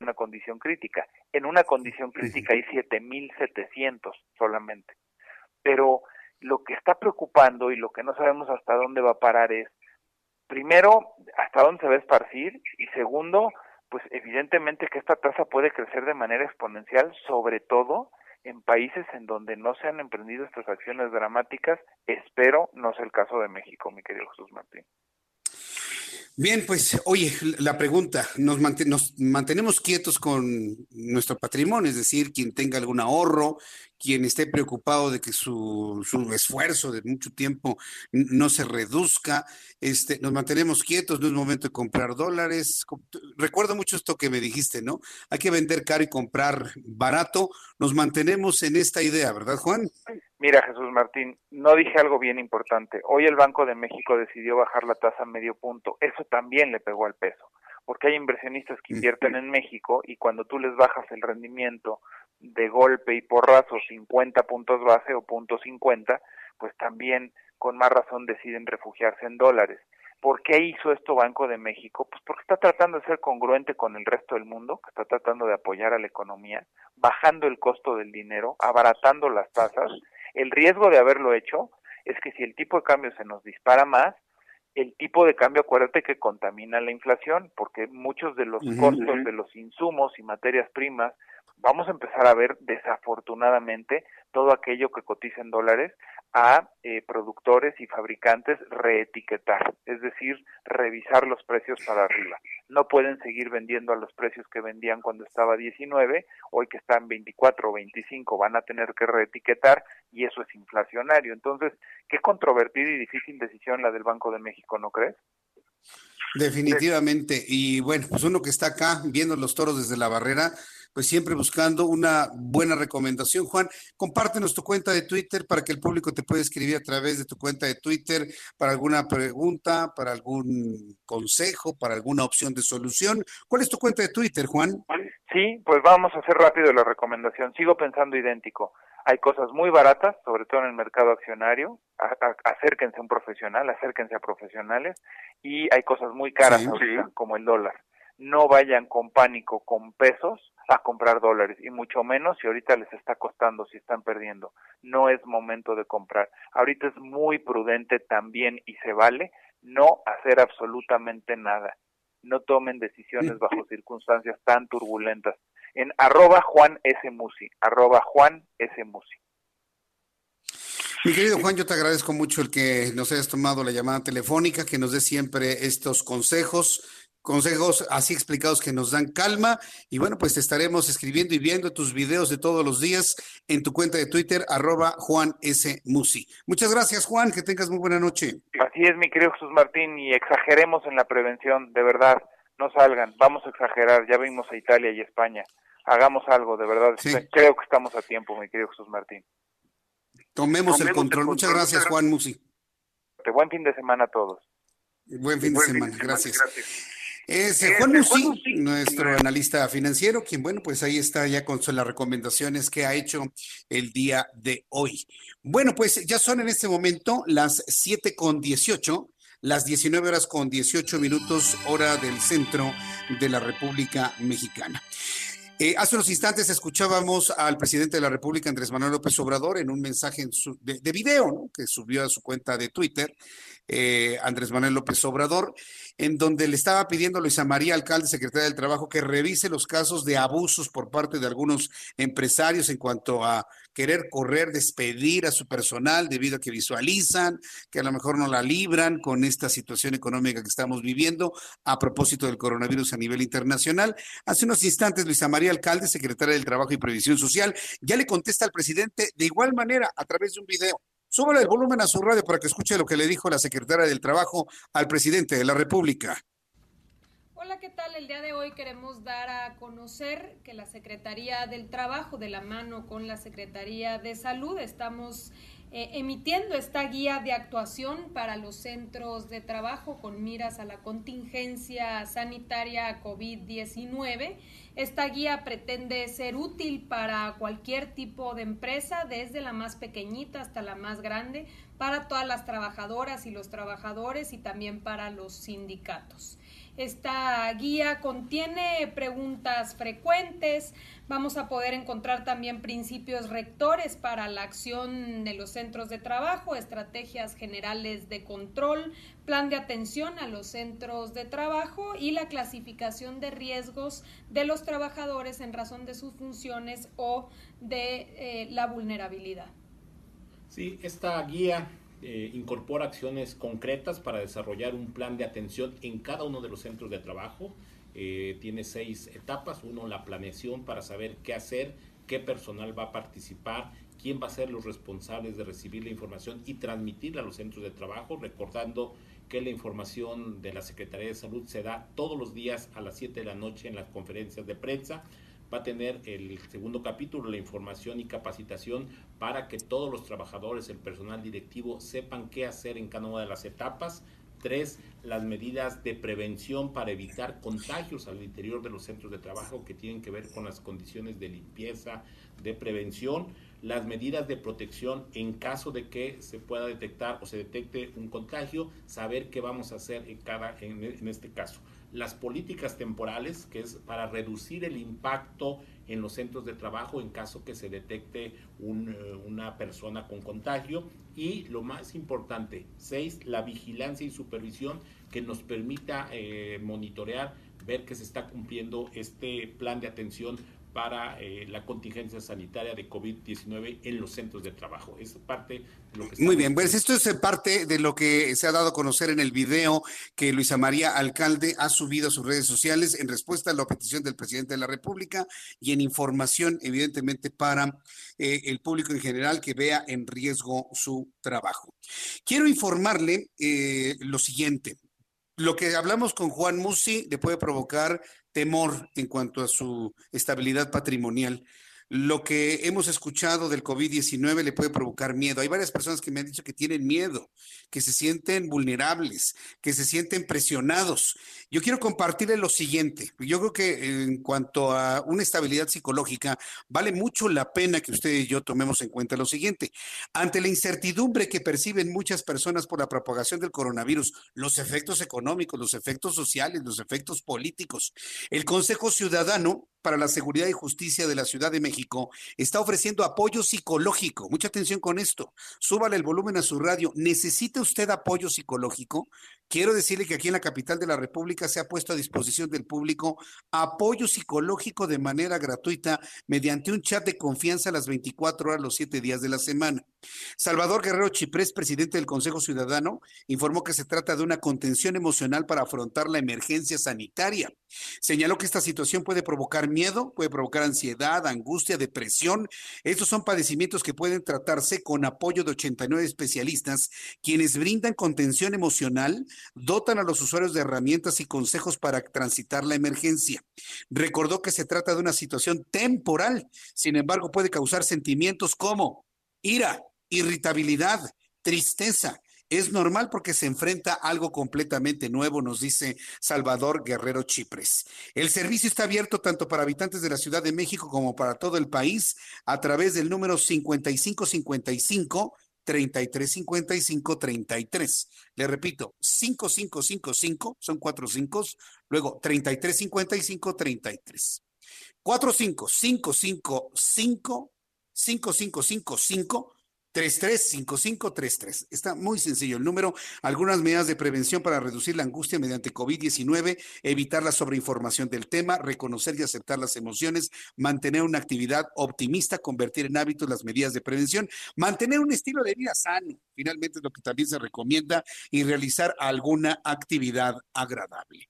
una condición crítica. En una condición crítica hay 7.700 solamente. Pero lo que está preocupando y lo que no sabemos hasta dónde va a parar es, primero, hasta dónde se va a esparcir y segundo, pues evidentemente que esta tasa puede crecer de manera exponencial, sobre todo en países en donde no se han emprendido estas acciones dramáticas. Espero no sea el caso de México, mi querido Jesús Martín. Bien, pues oye, la pregunta, ¿nos, mantenemos quietos con nuestro patrimonio? Es decir, quien tenga algún ahorro, quien esté preocupado de que su, su, esfuerzo de mucho tiempo no se reduzca, este, nos mantenemos quietos, no es momento de comprar dólares. Recuerdo mucho esto que me dijiste, ¿no? Hay que vender caro y comprar barato. Nos mantenemos en esta idea, ¿verdad, Juan? Mira, Jesús Martín, no dije algo bien importante. Hoy el Banco de México decidió bajar la tasa a medio punto. Eso también le pegó al peso, porque hay inversionistas que invierten en México y cuando tú les bajas el rendimiento de golpe y porrazo 50 puntos base o punto 50, pues también con más razón deciden refugiarse en dólares. ¿Por qué hizo esto Banco de México? Pues porque está tratando de ser congruente con el resto del mundo, que está tratando de apoyar a la economía, bajando el costo del dinero, abaratando las tasas. El riesgo de haberlo hecho es que si el tipo de cambio se nos dispara más, el tipo de cambio, acuérdate que contamina la inflación, porque muchos de los costos de los insumos y materias primas vamos a empezar a ver desafortunadamente todo aquello que cotiza en dólares a eh, productores y fabricantes reetiquetar, es decir, revisar los precios para arriba. No pueden seguir vendiendo a los precios que vendían cuando estaba 19, hoy que están 24 o 25 van a tener que reetiquetar y eso es inflacionario. Entonces, qué controvertida y difícil decisión la del Banco de México, ¿no crees? Definitivamente. Y bueno, pues uno que está acá viendo los toros desde la barrera, pues siempre buscando una buena recomendación. Juan, compártenos tu cuenta de Twitter para que el público te pueda escribir a través de tu cuenta de Twitter para alguna pregunta, para algún consejo, para alguna opción de solución. ¿Cuál es tu cuenta de Twitter, Juan? Sí, pues vamos a hacer rápido la recomendación. Sigo pensando idéntico. Hay cosas muy baratas, sobre todo en el mercado accionario. acérquense a un profesional, acérquense a profesionales. Y hay cosas muy caras como el dólar no vayan con pánico, con pesos, a comprar dólares, y mucho menos si ahorita les está costando, si están perdiendo. No es momento de comprar. Ahorita es muy prudente también y se vale no hacer absolutamente nada. No tomen decisiones bajo circunstancias tan turbulentas. En arroba Juan S. Musi, arroba Juan S. Musi. Mi querido Juan, yo te agradezco mucho el que nos hayas tomado la llamada telefónica, que nos dé siempre estos consejos consejos así explicados que nos dan calma. Y bueno, pues te estaremos escribiendo y viendo tus videos de todos los días en tu cuenta de Twitter, arroba Juan S. Musi. Muchas gracias, Juan, que tengas muy buena noche. Así es, mi querido Jesús Martín, y exageremos en la prevención, de verdad, no salgan, vamos a exagerar, ya vimos a Italia y España. hagamos algo, de verdad. Creo que estamos a tiempo, mi querido Jesús Martín. Tomemos, el, control. Muchas gracias, Juan Musi. Buen fin de semana a todos. Buen fin de semana, gracias. Es eh, Juan Musi, nuestro analista financiero, quien, bueno, pues ahí está ya con las recomendaciones que ha hecho el día de hoy. Bueno, pues ya son en este momento las 7 con 18, las 19 horas con 18 minutos, hora del centro de la República Mexicana. Eh, hace unos instantes escuchábamos al presidente de la República, Andrés Manuel López Obrador, en un mensaje de, video que subió a su cuenta de Twitter, eh, Andrés Manuel López Obrador, en donde le estaba pidiendo a Luisa María, alcalde, secretaria del Trabajo, que revise los casos de abusos por parte de algunos empresarios en cuanto a querer correr, despedir a su personal debido a que visualizan que a lo mejor no la libran con esta situación económica que estamos viviendo a propósito del coronavirus a nivel internacional. Hace unos instantes, Luisa María Alcalde, secretaria del Trabajo y Previsión Social, ya le contesta al presidente de igual manera a través de un video. Súbale el volumen a su radio para que escuche lo que le dijo la secretaria del Trabajo al presidente de la República. Hola, ¿qué tal? El día de hoy queremos dar a conocer que la Secretaría del Trabajo, de la mano con la Secretaría de Salud, estamos eh, emitiendo esta guía de actuación para los centros de trabajo con miras a la contingencia sanitaria COVID-19. Esta guía pretende ser útil para cualquier tipo de empresa, desde la más pequeñita hasta la más grande, para todas las trabajadoras y los trabajadores y también para los sindicatos. Esta guía contiene preguntas frecuentes. Vamos a poder encontrar también principios rectores para la acción de los centros de trabajo, estrategias generales de control, plan de atención a los centros de trabajo y la clasificación de riesgos de los trabajadores en razón de sus funciones o de eh, la vulnerabilidad. Sí, esta guía eh, incorpora acciones concretas para desarrollar un plan de atención en cada uno de los centros de trabajo. Eh, tiene seis etapas. Uno, la planeación para saber qué hacer, qué personal va a participar, quién va a ser los responsables de recibir la información y transmitirla a los centros de trabajo, recordando que la información de la Secretaría de Salud se da todos los días a las 7 de la noche en las conferencias de prensa va a tener el segundo capítulo, la información y capacitación para que todos los trabajadores, el personal directivo sepan qué hacer en cada una de las etapas. Tres, las medidas de prevención para evitar contagios al interior de los centros de trabajo que tienen que ver con las condiciones de limpieza, de prevención, las medidas de protección en caso de que se pueda detectar o se detecte un contagio, saber qué vamos a hacer en, cada, en este caso las políticas temporales, que es para reducir el impacto en los centros de trabajo en caso que se detecte eh, una persona con contagio. Y lo más importante, seis, la vigilancia y supervisión que nos permita eh, monitorear, ver que se está cumpliendo este plan de atención para eh, la contingencia sanitaria de COVID-19 en los centros de trabajo. Es parte de lo que... Muy bien, pues esto es parte de lo que se ha dado a conocer en el video que Luisa María Alcalde ha subido a sus redes sociales en respuesta a la petición del presidente de la República y en información, evidentemente, para eh, el público en general que vea en riesgo su trabajo. Quiero informarle eh, lo siguiente. Lo que hablamos con Juan Musi le puede provocar temor en cuanto a su estabilidad patrimonial lo que hemos escuchado del COVID-19 le puede provocar miedo. Hay varias personas que me han dicho que tienen miedo, que se sienten vulnerables, que se sienten presionados. Yo quiero compartirles lo siguiente. Yo creo que en cuanto a una estabilidad psicológica, vale mucho la pena que usted y yo tomemos en cuenta lo siguiente. Ante la incertidumbre que perciben muchas personas por la propagación del coronavirus, los efectos económicos, los efectos sociales, los efectos políticos, el Consejo Ciudadano para la Seguridad y Justicia de la Ciudad de México está ofreciendo apoyo psicológico. Mucha atención con esto. Súbale el volumen a su radio. ¿Necesita usted apoyo psicológico? Quiero decirle que aquí en la capital de la República se ha puesto a disposición del público apoyo psicológico de manera gratuita mediante un chat de confianza a las 24 horas los 7 días de la semana. Salvador Guerrero Chiprés, presidente del Consejo Ciudadano, informó que se trata de una contención emocional para afrontar la emergencia sanitaria. Señaló que esta situación puede provocar miedo, puede provocar ansiedad, angustia, depresión. Estos son padecimientos que pueden tratarse con apoyo de 89 especialistas, quienes brindan contención emocional, dotan a los usuarios de herramientas y consejos para transitar la emergencia. Recordó que se trata de una situación temporal, sin embargo puede causar sentimientos como ira, irritabilidad, tristeza, es normal porque se enfrenta a algo completamente nuevo, nos dice Salvador Guerrero Chipres. El servicio está abierto tanto para habitantes de la Ciudad de México como para todo el país a través del número 5555 3355 33. Le repito, 5555, son cuatro cinco, luego 3355 33. 45555 5555 335533. Está muy sencillo el número. Algunas medidas de prevención para reducir la angustia mediante COVID-19, evitar la sobreinformación del tema, reconocer y aceptar las emociones, mantener una actividad optimista, convertir en hábitos las medidas de prevención, mantener un estilo de vida sano, finalmente es lo que también se recomienda, y realizar alguna actividad agradable.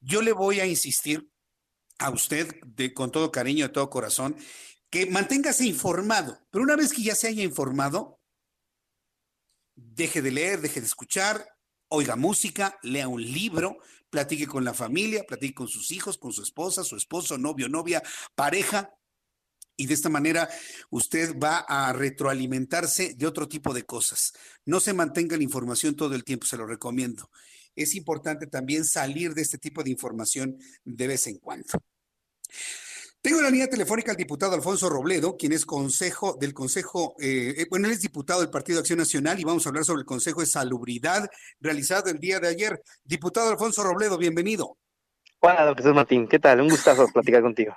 Yo le voy a insistir a usted de, con todo cariño, de todo corazón, que manténgase informado, pero una vez que ya se haya informado, deje de leer, deje de escuchar, oiga música, lea un libro, platique con la familia, platique con sus hijos, con su esposa, su esposo, novio, novia, pareja, y de esta manera usted va a retroalimentarse de otro tipo de cosas. No se mantenga la información todo el tiempo, se lo recomiendo. Es importante también salir de este tipo de información de vez en cuando. Tengo en la línea telefónica al diputado Alfonso Robledo, quien es consejo del Consejo, eh, eh, bueno, él es diputado del Partido Acción Nacional y vamos a hablar sobre el Consejo de Salubridad realizado el día de ayer. Diputado Alfonso Robledo, bienvenido. Hola, doctor Martín, ¿qué tal? Un gustazo platicar contigo.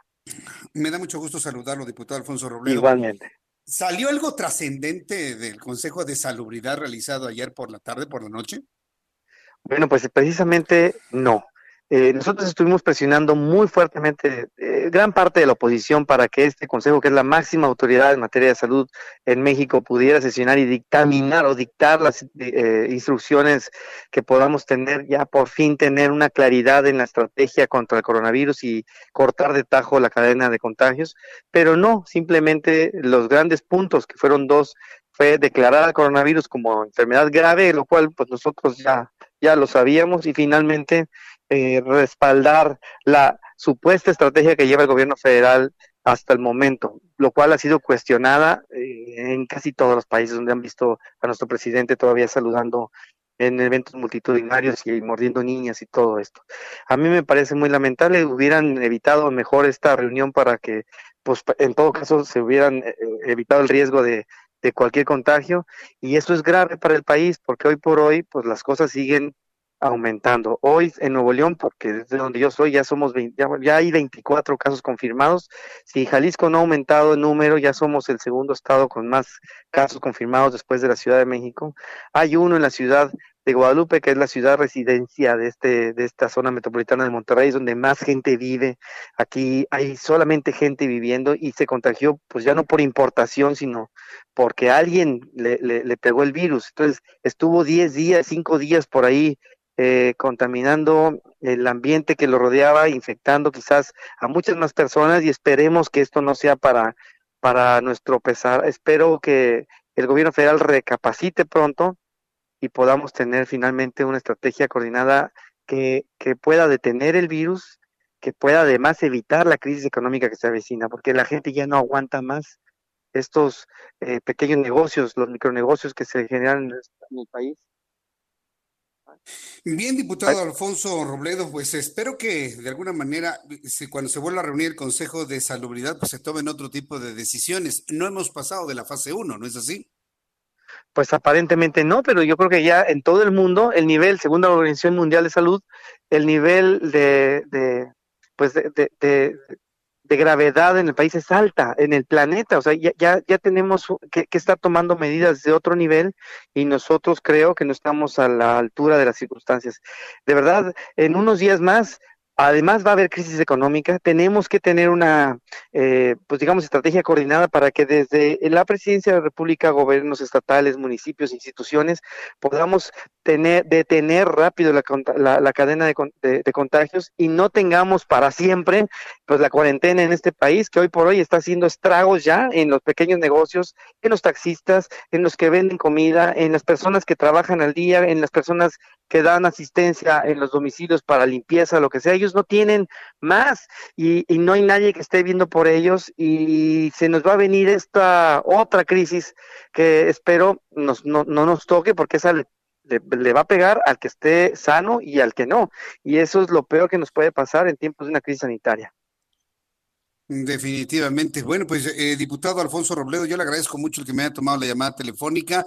Me da mucho gusto saludarlo, diputado Alfonso Robledo. Igualmente. ¿Salió algo trascendente del Consejo de Salubridad realizado ayer por la tarde, por la noche? Bueno, pues precisamente no. Eh, nosotros estuvimos presionando muy fuertemente eh, gran parte de la oposición para que este Consejo, que es la máxima autoridad en materia de salud en México, pudiera sesionar y dictaminar o dictar las eh, instrucciones que podamos tener, ya por fin tener una claridad en la estrategia contra el coronavirus y cortar de tajo la cadena de contagios, pero no, simplemente los grandes puntos, que fueron dos, fue declarar al coronavirus como enfermedad grave, lo cual pues nosotros ya, ya lo sabíamos, y finalmente eh, respaldar la supuesta estrategia que lleva el gobierno federal hasta el momento, lo cual ha sido cuestionada eh, en casi todos los países donde han visto a nuestro presidente todavía saludando en eventos multitudinarios y mordiendo niñas y todo esto. A mí me parece muy lamentable, hubieran evitado mejor esta reunión para que, pues, en todo caso, se hubieran eh, evitado el riesgo de, de cualquier contagio y esto es grave para el país porque hoy por hoy, pues, las cosas siguen aumentando. Hoy en Nuevo León, porque desde donde yo soy, ya somos ya, hay 24 casos confirmados. Si Jalisco no ha aumentado el número, ya somos el segundo estado con más casos confirmados después de la Ciudad de México. Hay uno en la ciudad de Guadalupe, que es la ciudad residencia de este de esta zona metropolitana de Monterrey, donde más gente vive. Aquí hay solamente gente viviendo y se contagió, pues ya no por importación, sino porque alguien le, le, le pegó el virus. Entonces estuvo 10 días, 5 días por ahí eh, contaminando el ambiente que lo rodeaba, infectando quizás a muchas más personas y esperemos que esto no sea para, para nuestro pesar. Espero que el gobierno federal recapacite pronto y podamos tener finalmente una estrategia coordinada que, que pueda detener el virus, que pueda además evitar la crisis económica que se avecina, porque la gente ya no aguanta más estos eh, pequeños negocios, los micronegocios que se generan en el país Bien, diputado Alfonso Robledo, pues espero que de alguna manera, si cuando se vuelva a reunir el Consejo de Salubridad, pues se tomen otro tipo de decisiones. No hemos pasado de la fase 1, ¿no es así? Pues aparentemente no, pero yo creo que ya en todo el mundo, el nivel, según la Organización Mundial de Salud, el nivel de, de pues de, de, de gravedad en el país es alta, en el planeta, o sea, ya, ya, ya tenemos que, que, estar tomando medidas de otro nivel y nosotros creo que no estamos a la altura de las circunstancias. De verdad, en unos días más Además va a haber crisis económica, tenemos que tener una, eh, pues digamos, estrategia coordinada para que desde la presidencia de la República, gobiernos estatales, municipios, instituciones, podamos tener, detener rápido la, la, cadena de, de, contagios y no tengamos para siempre, pues la cuarentena en este país que hoy por hoy está haciendo estragos ya en los pequeños negocios, en los taxistas, en los que venden comida, en las personas que trabajan al día, en las personas que dan asistencia en los domicilios para limpieza, lo que sea, ellos no tienen más y, no hay nadie que esté viendo por ellos y se nos va a venir esta otra crisis que espero nos, no, no nos toque porque esa le, va a pegar al que esté sano y al que no. Y eso es lo peor que nos puede pasar en tiempos de una crisis sanitaria. Definitivamente. Bueno, pues eh, diputado Alfonso Robledo, yo le agradezco mucho el que me haya tomado la llamada telefónica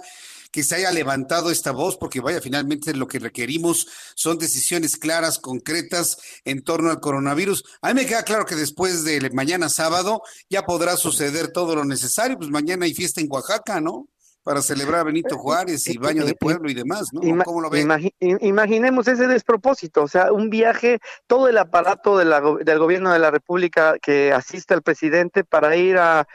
que se haya levantado esta voz, porque vaya, finalmente lo que requerimos son decisiones claras, concretas en torno al coronavirus. A mí me queda claro que después de mañana sábado ya podrá suceder todo lo necesario, pues mañana hay fiesta en Oaxaca, ¿no? Para celebrar a Benito Juárez y baño de pueblo y demás, ¿no? ¿Cómo lo ven? imaginemos ese despropósito, o sea, un viaje, todo el aparato de la, del gobierno de la República que asiste al presidente para ir a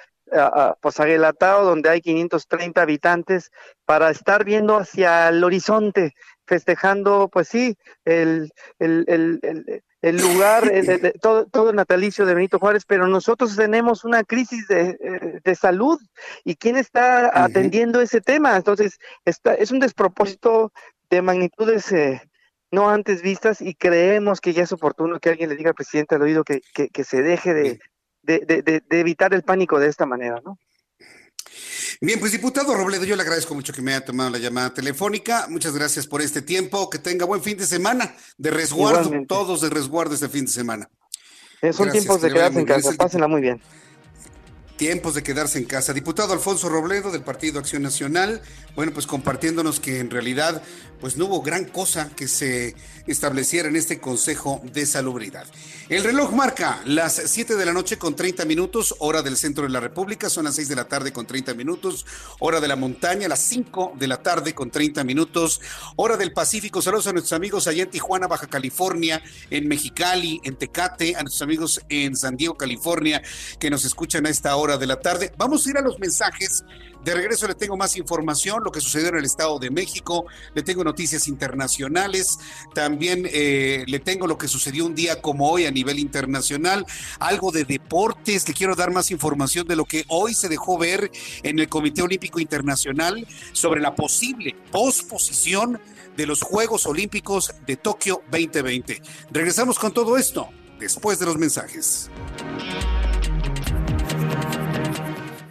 pues Aguelatao, donde hay 530 habitantes, para estar viendo hacia el horizonte, festejando, pues sí, el, el, el, el lugar, todo, todo el natalicio de Benito Juárez, pero nosotros tenemos una crisis de, eh, de salud. Y quién está atendiendo ese tema. Entonces, está, es un despropósito de magnitudes eh, no antes vistas. Y creemos que ya es oportuno que alguien le diga al presidente al oído que, que, que se deje de, de, evitar el pánico de esta manera, ¿no? Bien, pues diputado Robledo, yo le agradezco mucho que me haya tomado la llamada telefónica. Muchas gracias por este tiempo. Que tenga buen fin de semana de resguardo, todos de resguardo este fin de semana. Son tiempos de quedarse en casa. Pásenla muy bien. Tiempos de quedarse en casa. Diputado Alfonso Robledo del Partido Acción Nacional, bueno, pues compartiéndonos que en realidad pues no hubo gran cosa que se estableciera en este Consejo de Salubridad. El reloj marca las 7 de la noche con 30 minutos, hora del centro de la República, son las 6 de la tarde con 30 minutos, hora de la montaña, las 5 de la tarde con 30 minutos, hora del Pacífico. Saludos a nuestros amigos allá en Tijuana, Baja California, en Mexicali, en Tecate, a nuestros amigos en San Diego, California, que nos escuchan a esta hora de la tarde. Vamos a ir a los mensajes de regreso le tengo más información, lo que sucedió en el Estado de México, le tengo noticias internacionales, también eh, le tengo lo que sucedió un día como hoy a nivel internacional, algo de deportes, le quiero dar más información de lo que hoy se dejó ver en el Comité Olímpico Internacional sobre la posible posposición de los Juegos Olímpicos de Tokio 2020. Regresamos con todo esto después de los mensajes.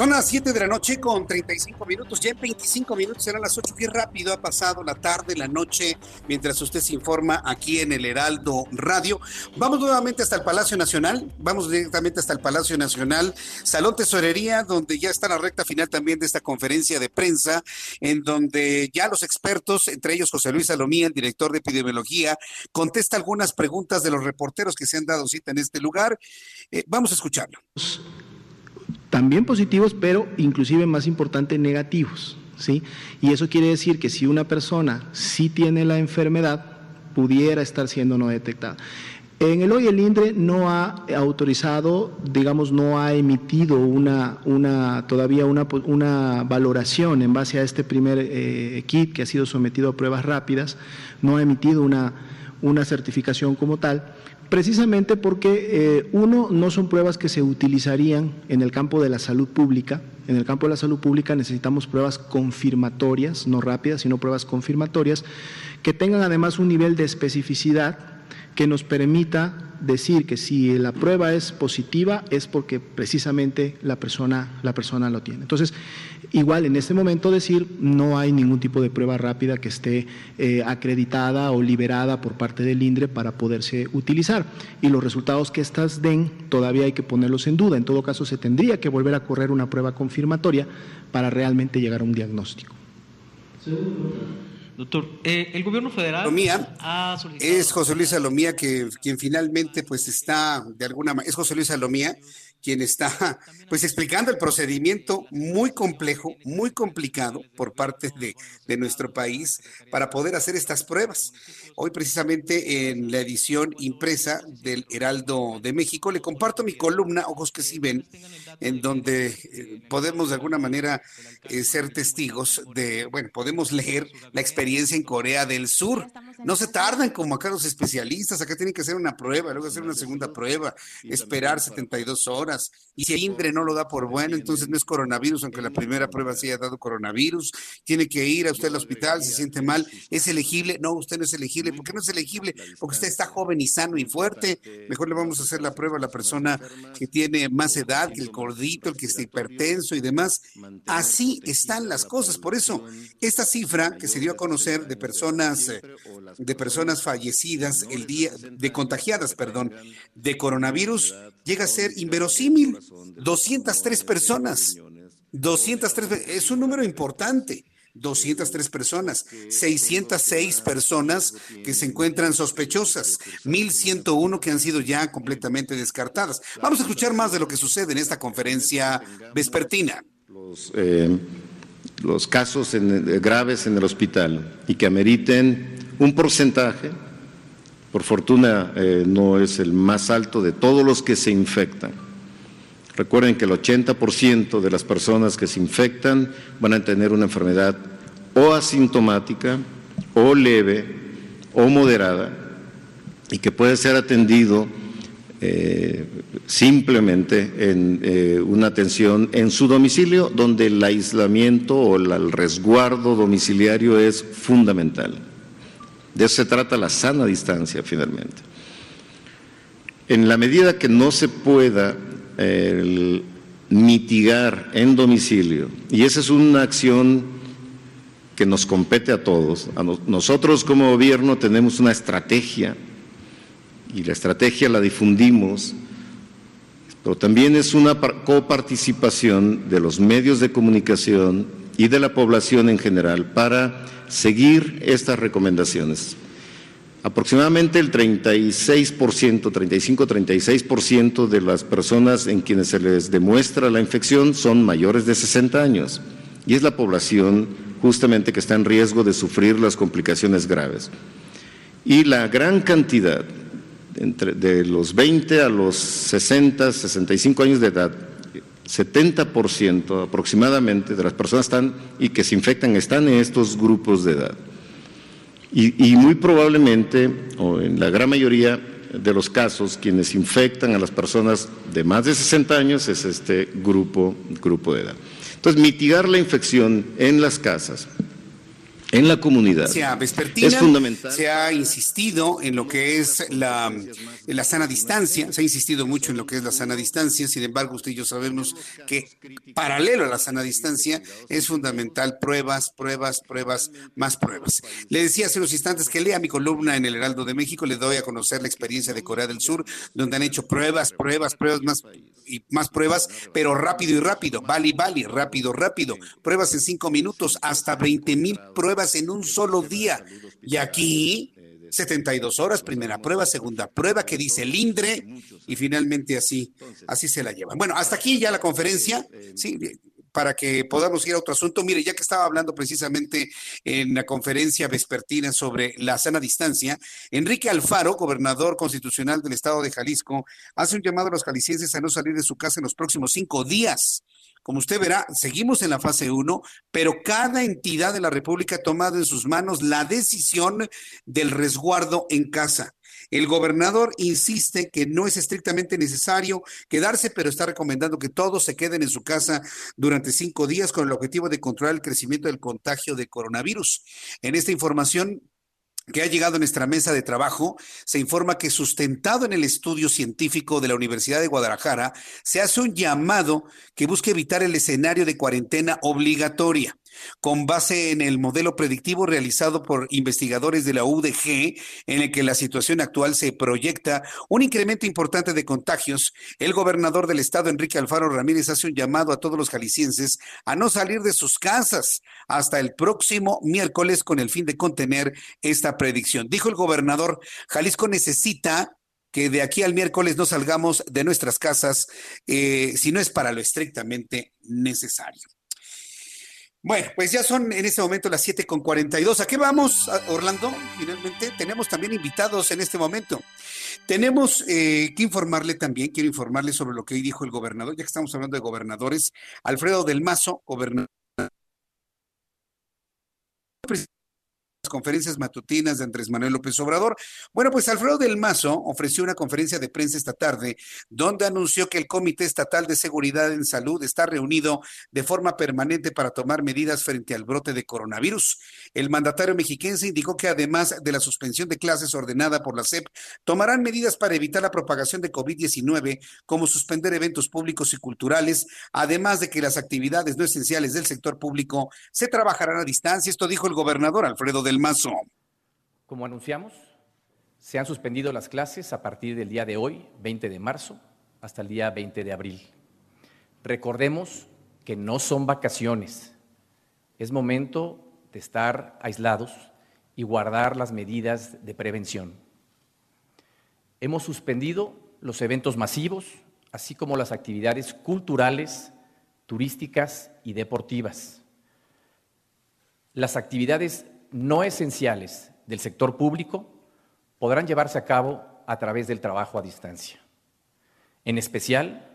Son las 7 de la noche con 35 minutos. Ya en 25 minutos serán las 8. Qué rápido ha pasado la tarde, la noche, mientras usted se informa aquí en el Heraldo Radio. Vamos nuevamente hasta el Palacio Nacional. Vamos directamente hasta el Palacio Nacional, Salón Tesorería, donde ya está la recta final también de esta conferencia de prensa, en donde ya los expertos, entre ellos José Luis Salomía, el director de epidemiología, contesta algunas preguntas de los reporteros que se han dado cita en este lugar. Eh, vamos a escucharlo también positivos, pero inclusive más importante, negativos. ¿sí? Y eso quiere decir que si una persona sí tiene la enfermedad, pudiera estar siendo no detectada. En el hoy el INDRE no ha autorizado, digamos, no ha emitido una, una todavía una, una valoración en base a este primer eh, kit que ha sido sometido a pruebas rápidas, no ha emitido una, una certificación como tal precisamente porque eh, uno no son pruebas que se utilizarían en el campo de la salud pública. En el campo de la salud pública necesitamos pruebas confirmatorias, no rápidas, sino pruebas confirmatorias, que tengan además un nivel de especificidad que nos permita decir que si la prueba es positiva es porque precisamente la persona, la persona lo tiene. Entonces, igual en este momento decir no hay ningún tipo de prueba rápida que esté eh, acreditada o liberada por parte del INDRE para poderse utilizar. Y los resultados que éstas den todavía hay que ponerlos en duda. En todo caso, se tendría que volver a correr una prueba confirmatoria para realmente llegar a un diagnóstico. Doctor, eh, el gobierno federal ha solicitado... Es José Luis Salomía que, quien finalmente pues está de alguna manera, es José Luis Salomía quien está pues explicando el procedimiento muy complejo, muy complicado por parte de, de, nuestro país para poder hacer estas pruebas. Hoy precisamente en la edición impresa del Heraldo de México le comparto mi columna, Ojos que sí ven, en donde eh, podemos de alguna manera eh, ser testigos de, bueno, podemos leer la experiencia en Corea del Sur. No se tardan como acá los especialistas, acá tienen que hacer una prueba, luego hacer una segunda prueba, esperar 72 horas y si el INDRE no lo da por bueno, entonces no es coronavirus, aunque la primera prueba sí haya dado coronavirus. Tiene que ir a usted al hospital, se siente mal. ¿Es elegible? No, usted no es elegible. ¿Por qué no es elegible? Porque usted está joven y sano y fuerte. Mejor le vamos a hacer la prueba a la persona que tiene más edad, que el gordito, el que está hipertenso y demás. Así están las cosas. Por eso, esta cifra que se dio a conocer de personas, eh, de personas fallecidas el día, de contagiadas, perdón, de coronavirus, llega a ser inverosímil. 203 personas. 203, es un número importante. 203 personas, 606 personas que se encuentran sospechosas, 1101 que han sido ya completamente descartadas. Vamos a escuchar más de lo que sucede en esta conferencia vespertina. Los, eh, los casos en, graves en el hospital y que ameriten un porcentaje por fortuna eh, no es el más alto de todos los que se infectan. Recuerden que el 80% de las personas que se infectan van a tener una enfermedad o asintomática, o leve, o moderada, y que puede ser atendido eh, simplemente en eh, una atención en su domicilio, donde el aislamiento o el resguardo domiciliario es fundamental. De eso se trata la sana distancia finalmente. En la medida que no se pueda mitigar en domicilio, y esa es una acción que nos compete a todos, nosotros como gobierno tenemos una estrategia y la estrategia la difundimos, pero también es una coparticipación de los medios de comunicación y de la población en general para seguir estas recomendaciones. Aproximadamente el 36%, 35-36% de las personas en quienes se les demuestra la infección son mayores de 60 años y es la población justamente que está en riesgo de sufrir las complicaciones graves. Y la gran cantidad, entre, de los 20 a los 60, 65 años de edad, 70% aproximadamente de las personas están y que se infectan están en estos grupos de edad. Y, muy probablemente, o en la gran mayoría de los casos, quienes infectan a las personas de más de 60 años es este grupo, grupo de edad. Entonces, mitigar la infección en las casas, en la comunidad. es fundamental. Se ha insistido en lo que es la, la, sana distancia, se ha insistido mucho en lo que es la sana distancia, sin embargo, usted y yo sabemos que paralelo a la sana distancia es fundamental pruebas, pruebas, pruebas, más pruebas. Le decía hace unos instantes que lea mi columna en el Heraldo de México, le doy a conocer la experiencia de Corea del Sur, donde han hecho pruebas, pruebas, pruebas más y más pruebas, pero rápido y rápido, vale, vale, rápido, rápido, pruebas en cinco minutos, hasta 20 mil pruebas en un solo día. Y aquí, 72 horas, primera prueba, segunda prueba que dice el INDRE y finalmente así, así se la llevan. Bueno, hasta aquí ya la conferencia, sí, para que podamos ir a otro asunto. Mire, ya que estaba hablando precisamente en la conferencia vespertina sobre la sana distancia, Enrique Alfaro, gobernador constitucional del estado de Jalisco, hace un llamado a los jaliscienses a no salir de su casa en los próximos cinco días. Como usted verá, seguimos en la fase 1, pero cada entidad de la República ha tomado en sus manos la decisión del resguardo en casa. El gobernador insiste que no es estrictamente necesario quedarse, pero está recomendando que todos se queden en su casa durante cinco días con el objetivo de controlar el crecimiento del contagio de coronavirus. En esta información que ha llegado a nuestra mesa de trabajo, se informa que sustentado en el estudio científico de la Universidad de Guadalajara, se hace un llamado que busca evitar el escenario de cuarentena obligatoria con base en el modelo predictivo realizado por investigadores de la UDG, en el que la situación actual se proyecta un incremento importante de contagios, el gobernador del estado, Enrique Alfaro Ramírez, hace un llamado a todos los jaliscienses a no salir de sus casas hasta el próximo miércoles con el fin de contener esta predicción. Dijo el gobernador, Jalisco necesita que de aquí al miércoles no salgamos de nuestras casas eh, si no es para lo estrictamente necesario. Bueno, pues ya son en este momento las 7 con 42. ¿A qué vamos, Orlando? Finalmente, tenemos también invitados en este momento. Tenemos eh, que informarle también, quiero informarle sobre lo que hoy dijo el gobernador, ya que estamos hablando de gobernadores, Alfredo del Mazo, gobernador conferencias matutinas de Andrés Manuel López Obrador. Bueno, pues Alfredo del Mazo ofreció una conferencia de prensa esta tarde donde anunció que el Comité Estatal de Seguridad en Salud está reunido de forma permanente para tomar medidas frente al brote de coronavirus. El mandatario mexiquense indicó que además de la suspensión de clases ordenada por la SEP, tomarán medidas para evitar la propagación de COVID-19, como suspender eventos públicos y culturales, además de que las actividades no esenciales del sector público se trabajarán a distancia. Esto dijo el gobernador Alfredo del Como anunciamos, se han suspendido las clases a partir del día de hoy, 20 de marzo, hasta el día 20 de abril. Recordemos que no son vacaciones, es momento de estar aislados y guardar las medidas de prevención. Hemos suspendido los eventos masivos, así como las actividades culturales, turísticas y deportivas. Las actividades no esenciales del sector público podrán llevarse a cabo a través del trabajo a distancia, en especial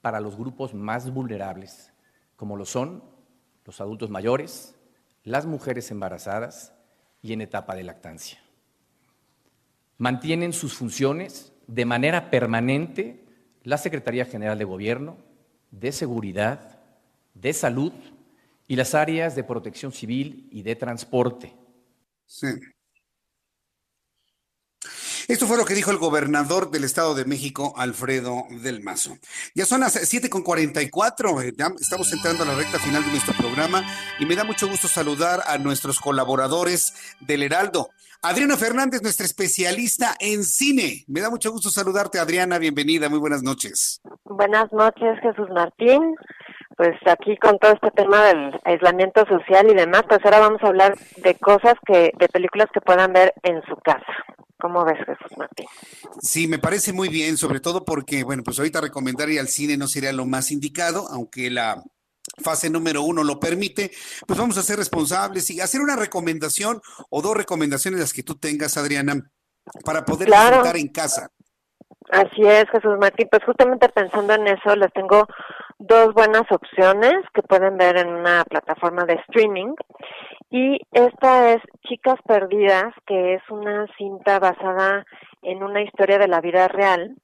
para los grupos más vulnerables, como lo son los adultos mayores, las mujeres embarazadas y en etapa de lactancia. Mantienen sus funciones de manera permanente la Secretaría General de Gobierno, de Seguridad, de Salud y las áreas de protección civil y de transporte Sí. Esto fue lo que dijo el gobernador del Estado de México, Alfredo del Mazo. Ya son las 7.44, eh, estamos entrando a la recta final de nuestro programa y me da mucho gusto saludar a nuestros colaboradores del Heraldo. Adriana Fernández, nuestra especialista en cine. Me da mucho gusto saludarte, Adriana. Bienvenida, muy buenas noches. Buenas noches, Jesús Martín pues aquí con todo este tema del aislamiento social y demás, pues ahora vamos a hablar de cosas que, de películas que puedan ver en su casa. ¿Cómo ves, Jesús Martín? Sí, me parece muy bien, sobre todo porque, bueno, pues ahorita recomendar ir al cine no sería lo más indicado, aunque la fase número uno lo permite, pues vamos a ser responsables y hacer una recomendación o dos recomendaciones las que tú tengas, Adriana, para poder Claro. disfrutar en casa. Así es, Jesús Martín. Pues justamente pensando en eso, les tengo dos buenas opciones que pueden ver en una plataforma de streaming. Y esta es Chicas Perdidas, que es una cinta basada en una historia de la vida real,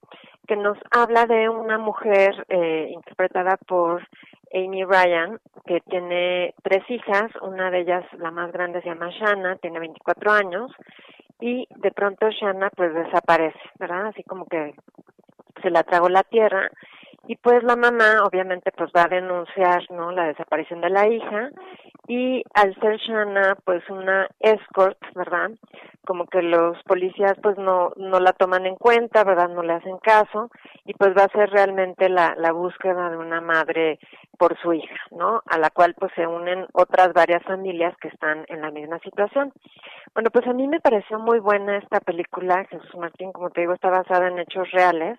que nos habla de una mujer eh, interpretada por Amy Ryan, que tiene tres hijas, una de ellas, la más grande, se llama Shanna, tiene 24 años, y de pronto Shanna pues desaparece, ¿verdad? Así como que se la tragó la tierra y pues la mamá obviamente pues va a denunciar, ¿no? La desaparición de la hija y al ser Shanna pues una escort, ¿verdad? Como que los policías pues no no la toman en cuenta, ¿verdad? No le hacen caso y pues va a ser realmente la la búsqueda de una madre por su hija, ¿no? A la cual pues se unen otras varias familias que están en la misma situación. Bueno, pues a mí me pareció muy buena esta película, Jesús Martín, como te digo, está basada en hechos reales.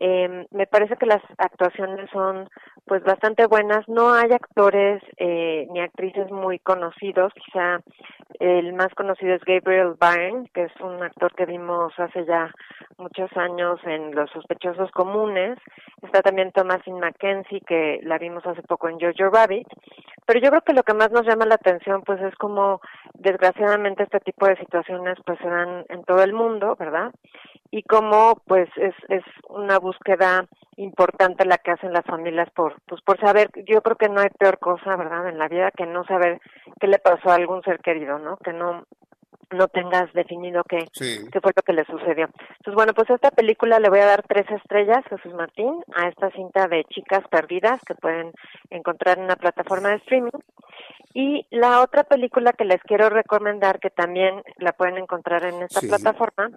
Eh, me parece que las actuaciones son pues bastante buenas. No hay actores eh, ni actrices muy conocidos. Quizá el más conocido es Gabriel Byrne, que es un actor que vimos hace ya muchos años en Los sospechosos comunes. Está también Thomasin McKenzie, que la vimos hace poco en Jojo Rabbit. Pero yo creo que lo que más nos llama la atención pues es como desgraciadamente este tipo de situaciones pues se dan en todo el mundo, ¿verdad? Y como pues es, es una búsqueda importante la que hacen las familias por pues por saber, yo creo que no hay peor cosa, ¿verdad? En la vida que no saber qué le pasó a algún ser querido, ¿no? Que no no tengas definido qué, qué fue lo que le sucedió. Entonces, bueno, pues a esta película le voy a dar tres estrellas, Jesús Martín, a esta cinta de Chicas Perdidas que pueden encontrar en una plataforma de streaming. Y la otra película que les quiero recomendar, que también la pueden encontrar en esta plataforma,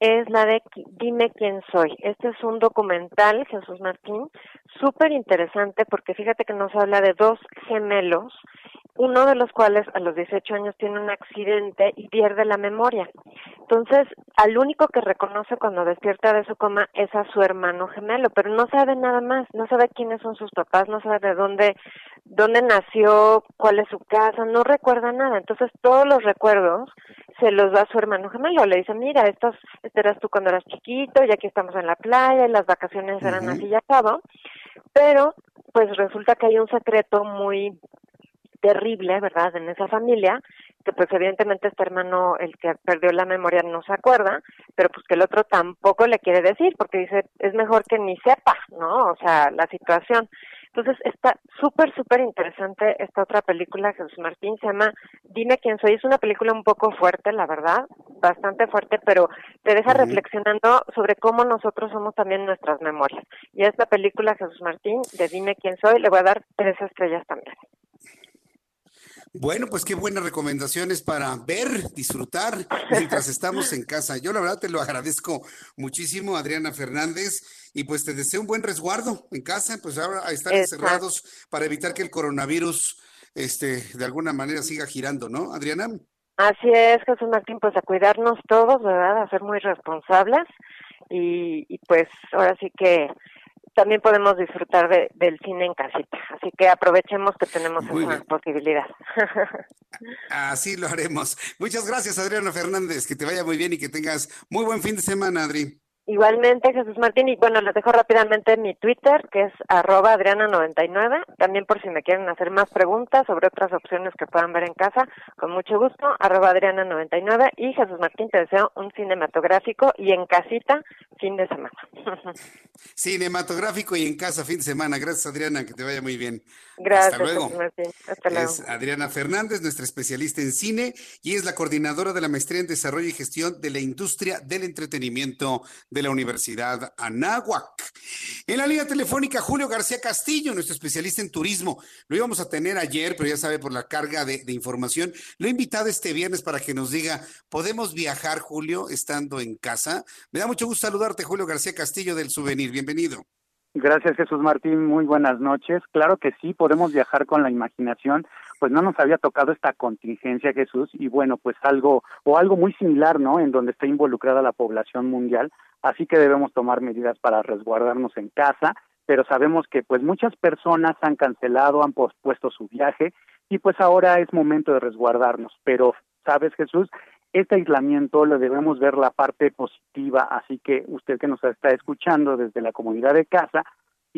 es la de Dime quién soy. Este es un documental, Jesús Martín, súper interesante porque fíjate que nos habla de dos gemelos uno de los cuales a los 18 años tiene un accidente y pierde la memoria. Entonces, al único que reconoce cuando despierta de su coma es a su hermano gemelo, pero no sabe nada más, no sabe quiénes son sus papás, no sabe de dónde, dónde nació, cuál es su casa, no recuerda nada. Entonces, todos los recuerdos se los da a su hermano gemelo. Le dice, mira, estos, este eras tú cuando eras chiquito, y aquí estamos en la playa, y las vacaciones eran así y acabo. Pero, pues resulta que hay un secreto muy terrible, ¿verdad?, en esa familia, que pues evidentemente este hermano, el que perdió la memoria, no se acuerda, pero pues que el otro tampoco le quiere decir, porque dice, es mejor que ni sepa, ¿no? O sea, la situación. Entonces está súper, súper interesante esta otra película, Jesús Martín, se llama Dime quién soy. Es una película un poco fuerte, la verdad, bastante fuerte, pero te deja reflexionando sobre cómo nosotros somos también nuestras memorias. Y esta película, Jesús Martín, de Dime quién soy, le voy a dar tres estrellas también. Bueno, pues qué buenas recomendaciones para ver, disfrutar mientras (laughs) estamos en casa. Yo la verdad te lo agradezco muchísimo, Adriana Fernández, y pues te deseo un buen resguardo en casa, pues ahora a estar encerrados para evitar que el coronavirus este de alguna manera siga girando, ¿no, Adriana? Así es, Jesús Martín, pues a cuidarnos todos, ¿verdad? A ser muy responsables y, y pues ahora sí que también podemos disfrutar de, del cine en casita. Así que aprovechemos que tenemos esa posibilidad. (laughs) Así lo haremos. Muchas gracias, Adriana Fernández. Que te vaya muy bien y que tengas muy buen fin de semana, Adri. Igualmente, Jesús Martín, y bueno, les dejo rápidamente mi Twitter, que es arroba Adriana99, también por si me quieren hacer más preguntas sobre otras opciones que puedan ver en casa, con mucho gusto, arroba Adriana99, y Jesús Martín, te deseo un cinematográfico y en casita fin de semana. (laughs) Cinematográfico y en casa fin de semana, gracias Adriana, que te vaya muy bien. Gracias, Hasta luego. Martín. Hasta luego. Es Adriana Fernández, nuestra especialista en cine, y es la coordinadora de la maestría en desarrollo y gestión de la industria del entretenimiento de la Universidad Anáhuac. En la línea telefónica, Julio García Castillo, nuestro especialista en turismo. Lo íbamos a tener ayer, pero ya sabe, por la carga de, de información. Lo he invitado este viernes para que nos diga, ¿podemos viajar, Julio, estando en casa? Me da mucho gusto saludarte, Julio García Castillo del Souvenir. Bienvenido. Gracias, Jesús Martín. Muy buenas noches. Claro que sí, podemos viajar con la imaginación. Pues no nos había tocado esta contingencia, Jesús, y bueno, pues algo o algo muy similar, ¿no? En donde está involucrada la población mundial. Así que debemos tomar medidas para resguardarnos en casa, pero sabemos que pues muchas personas han cancelado, han pospuesto su viaje y pues ahora es momento de resguardarnos. Pero, ¿sabes, Jesús? este aislamiento lo debemos ver la parte positiva, así que usted que nos está escuchando desde la comunidad de casa,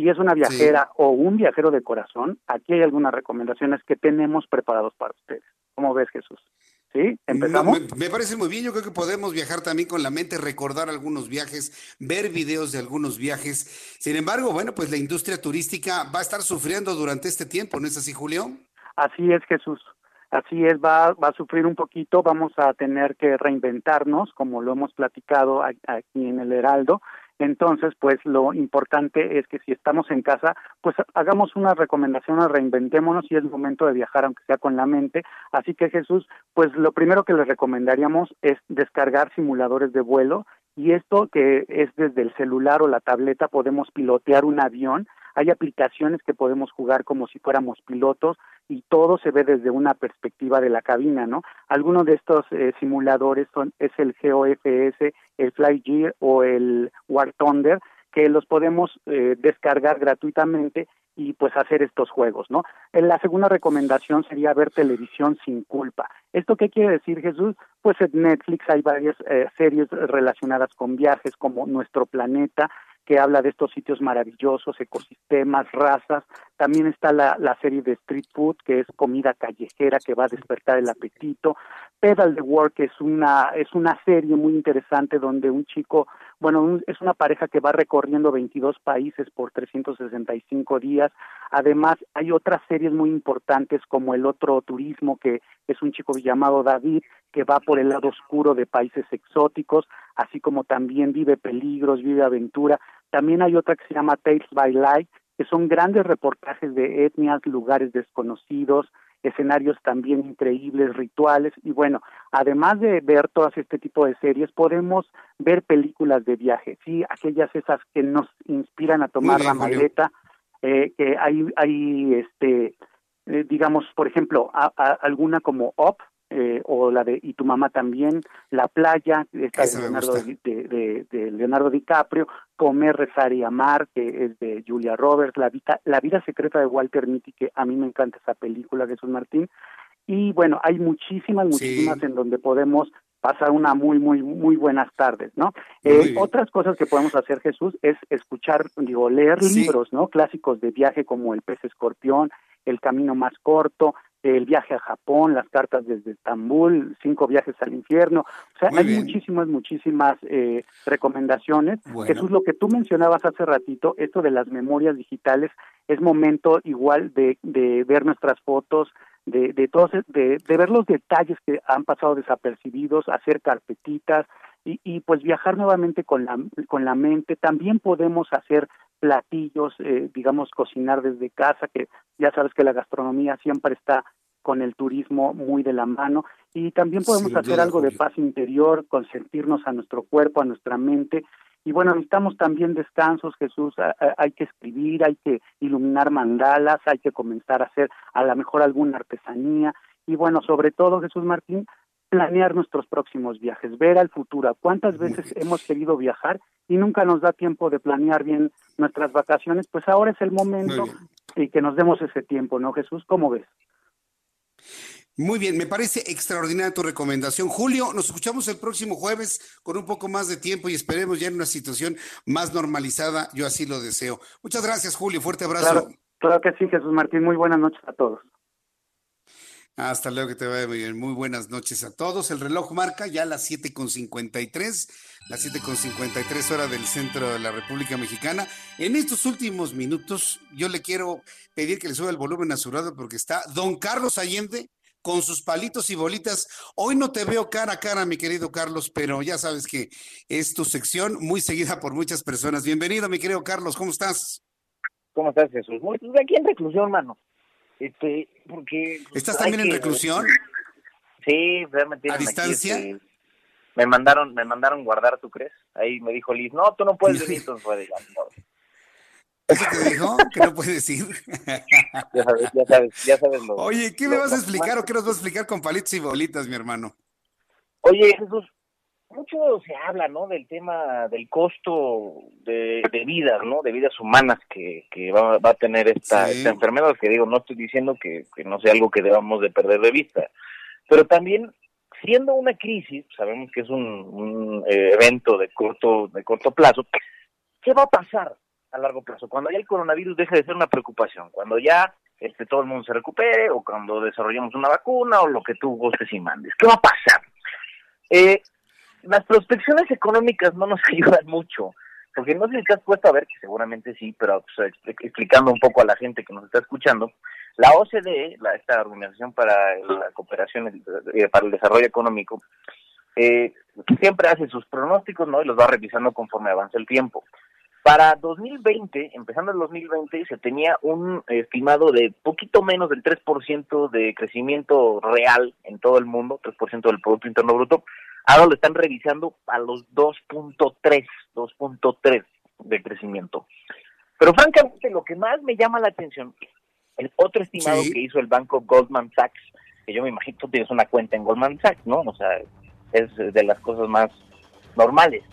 si es una viajera o un viajero de corazón, aquí hay algunas recomendaciones que tenemos preparados para ustedes. ¿Cómo ves, Jesús? ¿Sí? ¿Empezamos? me, me, parece muy bien. Yo creo que podemos viajar también con la mente, recordar algunos viajes, ver videos de algunos viajes. Sin embargo, bueno, pues la industria turística va a estar sufriendo durante este tiempo, ¿no es así, Julio? Así es, Jesús. Así es, va, va a sufrir un poquito, vamos a tener que reinventarnos, como lo hemos platicado aquí en el Heraldo. Entonces, pues lo importante es que si estamos en casa, pues hagamos una recomendación, reinventémonos y es momento de viajar, aunque sea con la mente. Así que Jesús, pues lo primero que les recomendaríamos es descargar simuladores de vuelo y esto que es desde el celular o la tableta podemos pilotear un avión hay aplicaciones que podemos jugar como si fuéramos pilotos y todo se ve desde una perspectiva de la cabina, ¿no? Algunos de estos eh, simuladores son es el GOFS, el FlyGear o el War Thunder que los podemos eh, descargar gratuitamente y pues hacer estos juegos, ¿no? En la segunda recomendación sería ver televisión sin culpa. ¿Esto qué quiere decir, Jesús? Pues en Netflix hay varias eh, series relacionadas con viajes como Nuestro Planeta, que habla de estos sitios maravillosos, ecosistemas, razas. También está la, la serie de Street Food, que es comida callejera que va a despertar el apetito. Pedal the Work es una es una serie muy interesante donde un chico, bueno, es una pareja que va recorriendo 22 países por 365 días. Además, hay otras series muy importantes como El otro turismo que es un chico llamado David que va por el lado oscuro de países exóticos, así como también vive peligros, vive aventura. También hay otra que se llama Tales by Light, que son grandes reportajes de etnias, lugares desconocidos, escenarios también increíbles, rituales y bueno, además de ver todas este tipo de series, podemos ver películas de viaje, sí, aquellas esas que nos inspiran a tomar la maleta, eh, que hay, hay este, eh, digamos, por ejemplo, alguna como Up, eh, o la de Y tu mamá también, La playa, esta de Leonardo, de, de, Leonardo DiCaprio, Comer, Rezar y Amar, que es de Julia Roberts, La vida, la vida secreta de Walter Mitty, que a mí me encanta esa película, Jesús Martín, y bueno, hay muchísimas, muchísimas en donde podemos pasar una muy, muy, muy buenas tardes, ¿no? Eh, otras cosas que podemos hacer, Jesús, es escuchar, digo, leer libros, ¿no? Clásicos de viaje como El pez escorpión, El camino más corto, el viaje a Japón, las cartas desde Estambul, cinco viajes al infierno. O sea, hay muchísimas, muchísimas eh, recomendaciones. Jesús, lo que tú mencionabas hace ratito, esto de las memorias digitales, es momento igual de, de ver nuestras fotos, de, de, todos, de, de ver los detalles que han pasado desapercibidos, hacer carpetitas, y, y, pues viajar nuevamente con la, con la mente. También podemos hacer platillos, eh, digamos, cocinar desde casa, que ya sabes que la gastronomía siempre está con el turismo muy de la mano. Y también podemos hacer algo de paz interior, consentirnos a nuestro cuerpo, a nuestra mente. Y bueno, necesitamos también descansos, Jesús, hay que escribir, hay que iluminar mandalas, hay que comenzar a hacer a lo mejor alguna artesanía. Y bueno, sobre todo Jesús Martín, planear nuestros próximos viajes, ver al futuro. ¿Cuántas veces hemos querido viajar y nunca nos da tiempo de planear bien nuestras vacaciones? Pues ahora es el momento y que nos demos ese tiempo, ¿no, Jesús? ¿Cómo ves? Muy bien, me parece extraordinaria tu recomendación. Julio, nos escuchamos el próximo jueves con un poco más de tiempo y esperemos ya en una situación más normalizada. Yo así lo deseo. Muchas gracias, Julio. Fuerte abrazo. Claro, claro que sí, Jesús Martín. Muy buenas noches a todos. Hasta luego, que te vaya muy bien. Muy buenas noches a todos. El reloj marca ya las 7.53, las 7.53 hora del centro de la República Mexicana. En estos últimos minutos, yo le quiero pedir que le suba el volumen a su radio porque está don Carlos Allende con sus palitos y bolitas. Hoy no te veo cara a cara, mi querido Carlos, pero ya sabes que es tu sección muy seguida por muchas personas. Bienvenido, mi querido Carlos, ¿cómo estás? ¿Cómo estás, Jesús? Muy, pues, aquí en reclusión, mano. Este, porque ¿Estás también en reclusión? Sí, realmente. ¿A distancia? Este, me mandaron, me mandaron guardar, ¿tú crees? Ahí me dijo Liz, no, tú no puedes venir, entonces fue de ¿Eso te dijo? Que no puedes ir. (laughs) ya sabes, ya sabes, ya sabes lo, Oye, ¿qué me vas a explicar o qué nos vas a explicar con palitos y bolitas, mi hermano? Oye, Jesús, mucho se habla, ¿no? Del tema del costo de, de vidas, ¿no? De vidas humanas que, que va, va a tener esta, esta enfermedad, que digo, no estoy diciendo que, que no sea algo que debamos de perder de vista, pero también siendo una crisis, sabemos que es un, un eh, evento de corto, de corto plazo, ¿qué va a pasar a largo plazo? Cuando ya el coronavirus deje de ser una preocupación, cuando ya este, todo el mundo se recupere, o cuando desarrollemos una vacuna, o lo que tú gustes y mandes, ¿qué va a pasar? Eh, las prospecciones económicas no nos (laughs) ayudan mucho, porque no sé si te has puesto a ver, que seguramente sí, pero pues, explicando un poco a la gente que nos está escuchando, la OCDE, la, esta Organización para la Cooperación y para el Desarrollo Económico, eh, siempre hace sus pronósticos, ¿no? Y los va revisando conforme avanza el tiempo. Para 2020, empezando el 2020, se tenía un estimado de poquito menos del 3% de crecimiento real en todo el mundo, 3% del Producto Interno Bruto. Ahora lo están revisando a los 2.3, 2.3 de crecimiento. Pero francamente, lo que más me llama la atención, el otro estimado que hizo el banco Goldman Sachs, que yo me imagino tú tienes una cuenta en Goldman Sachs, ¿no? O sea, es de las cosas más normales.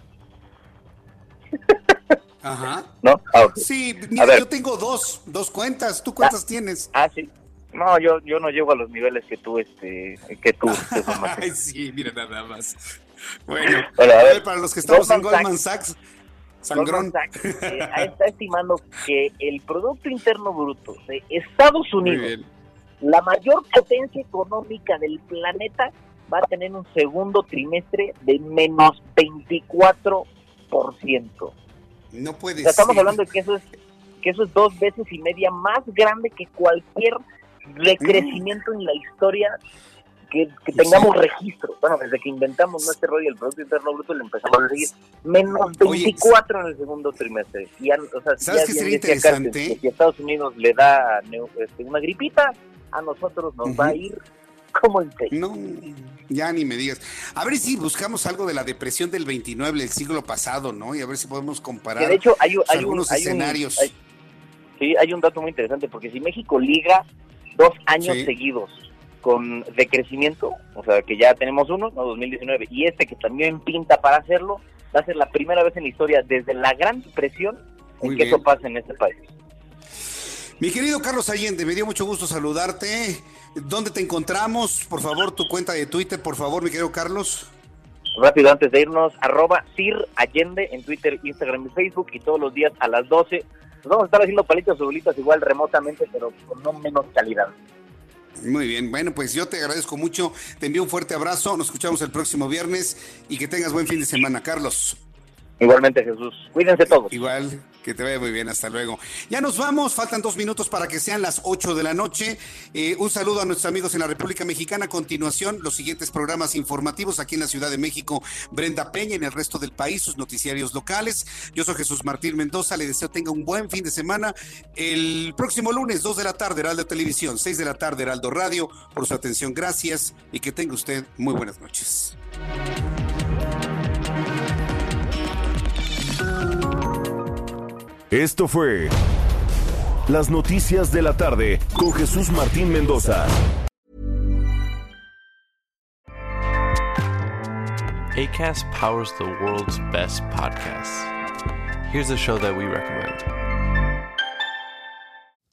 Ajá. (laughs) ¿No? Ah, Sí, mira, yo tengo dos, dos cuentas. ¿Tú cuántas tienes? Ah, sí. No, yo, yo no llego a los niveles que tú, este, que tú. (laughs) Ay, sí, mira nada más. Bueno, a ver, para los que estamos en Goldman Sachs, Sangrón. Goldman Sachs (laughs) eh, está estimando que el Producto Interno Bruto de Estados Unidos, la mayor potencia económica del planeta, va a tener un segundo trimestre de menos 24%. No puede O sea, estamos ser. hablando de que eso es que eso es dos veces y media más grande que cualquier decrecimiento en la historia que, que tengamos registro. Bueno, desde que inventamos ¿no? este rollo del Producto Interno Bruto le empezamos a seguir menos 24 en el segundo trimestre. Y ya, o sea, ¿Sabes qué sería interesante? Que si a Estados Unidos le da este, una gripita, a nosotros nos va a ir como en. No, ya ni me digas. A ver si buscamos algo de la depresión del 29 del siglo pasado, ¿no? Y a ver si podemos comparar Que de hecho hay, hay un- algunos un- escenarios. hay- sí, hay un dato muy interesante, porque si México liga dos años Sí. seguidos con decrecimiento, o sea, que ya tenemos uno, ¿no? 2019, y este que también pinta para hacerlo, va a ser la primera vez en la historia desde la Gran Depresión en que eso pasa en este país. Mi querido Carlos Allende, me dio mucho gusto saludarte. ¿Dónde te encontramos? Por favor, tu cuenta de Twitter, por favor, mi querido Carlos. Rápido, antes de irnos, arroba Sir Allende en Twitter, Instagram y Facebook, y todos los días a las 12 nos vamos a estar haciendo palitos o bolitas igual remotamente, pero con no menos calidad. Muy bien, bueno, pues yo te agradezco mucho. Te envío un fuerte abrazo. Nos escuchamos el próximo viernes y que tengas buen fin de semana, Carlos. Igualmente, Jesús. Cuídense todos. Igual, que te vaya muy bien. Hasta luego. Ya nos vamos. Faltan dos minutos para que sean las 8 de la noche. Eh, un saludo a nuestros amigos en la República Mexicana. A continuación, los siguientes programas informativos aquí en la Ciudad de México. Brenda Peña en el resto del país, sus noticiarios locales. Yo soy Jesús Martín Mendoza. Le deseo tenga un buen fin de semana. El próximo lunes, 2 de la tarde, Heraldo Televisión, 6 de la tarde, Heraldo Radio. Por su atención, gracias y que tenga usted muy buenas noches. Esto fue Las Noticias de la Tarde con Jesús Martín Mendoza. ACAST powers the world's best podcasts. Here's a show that we recommend.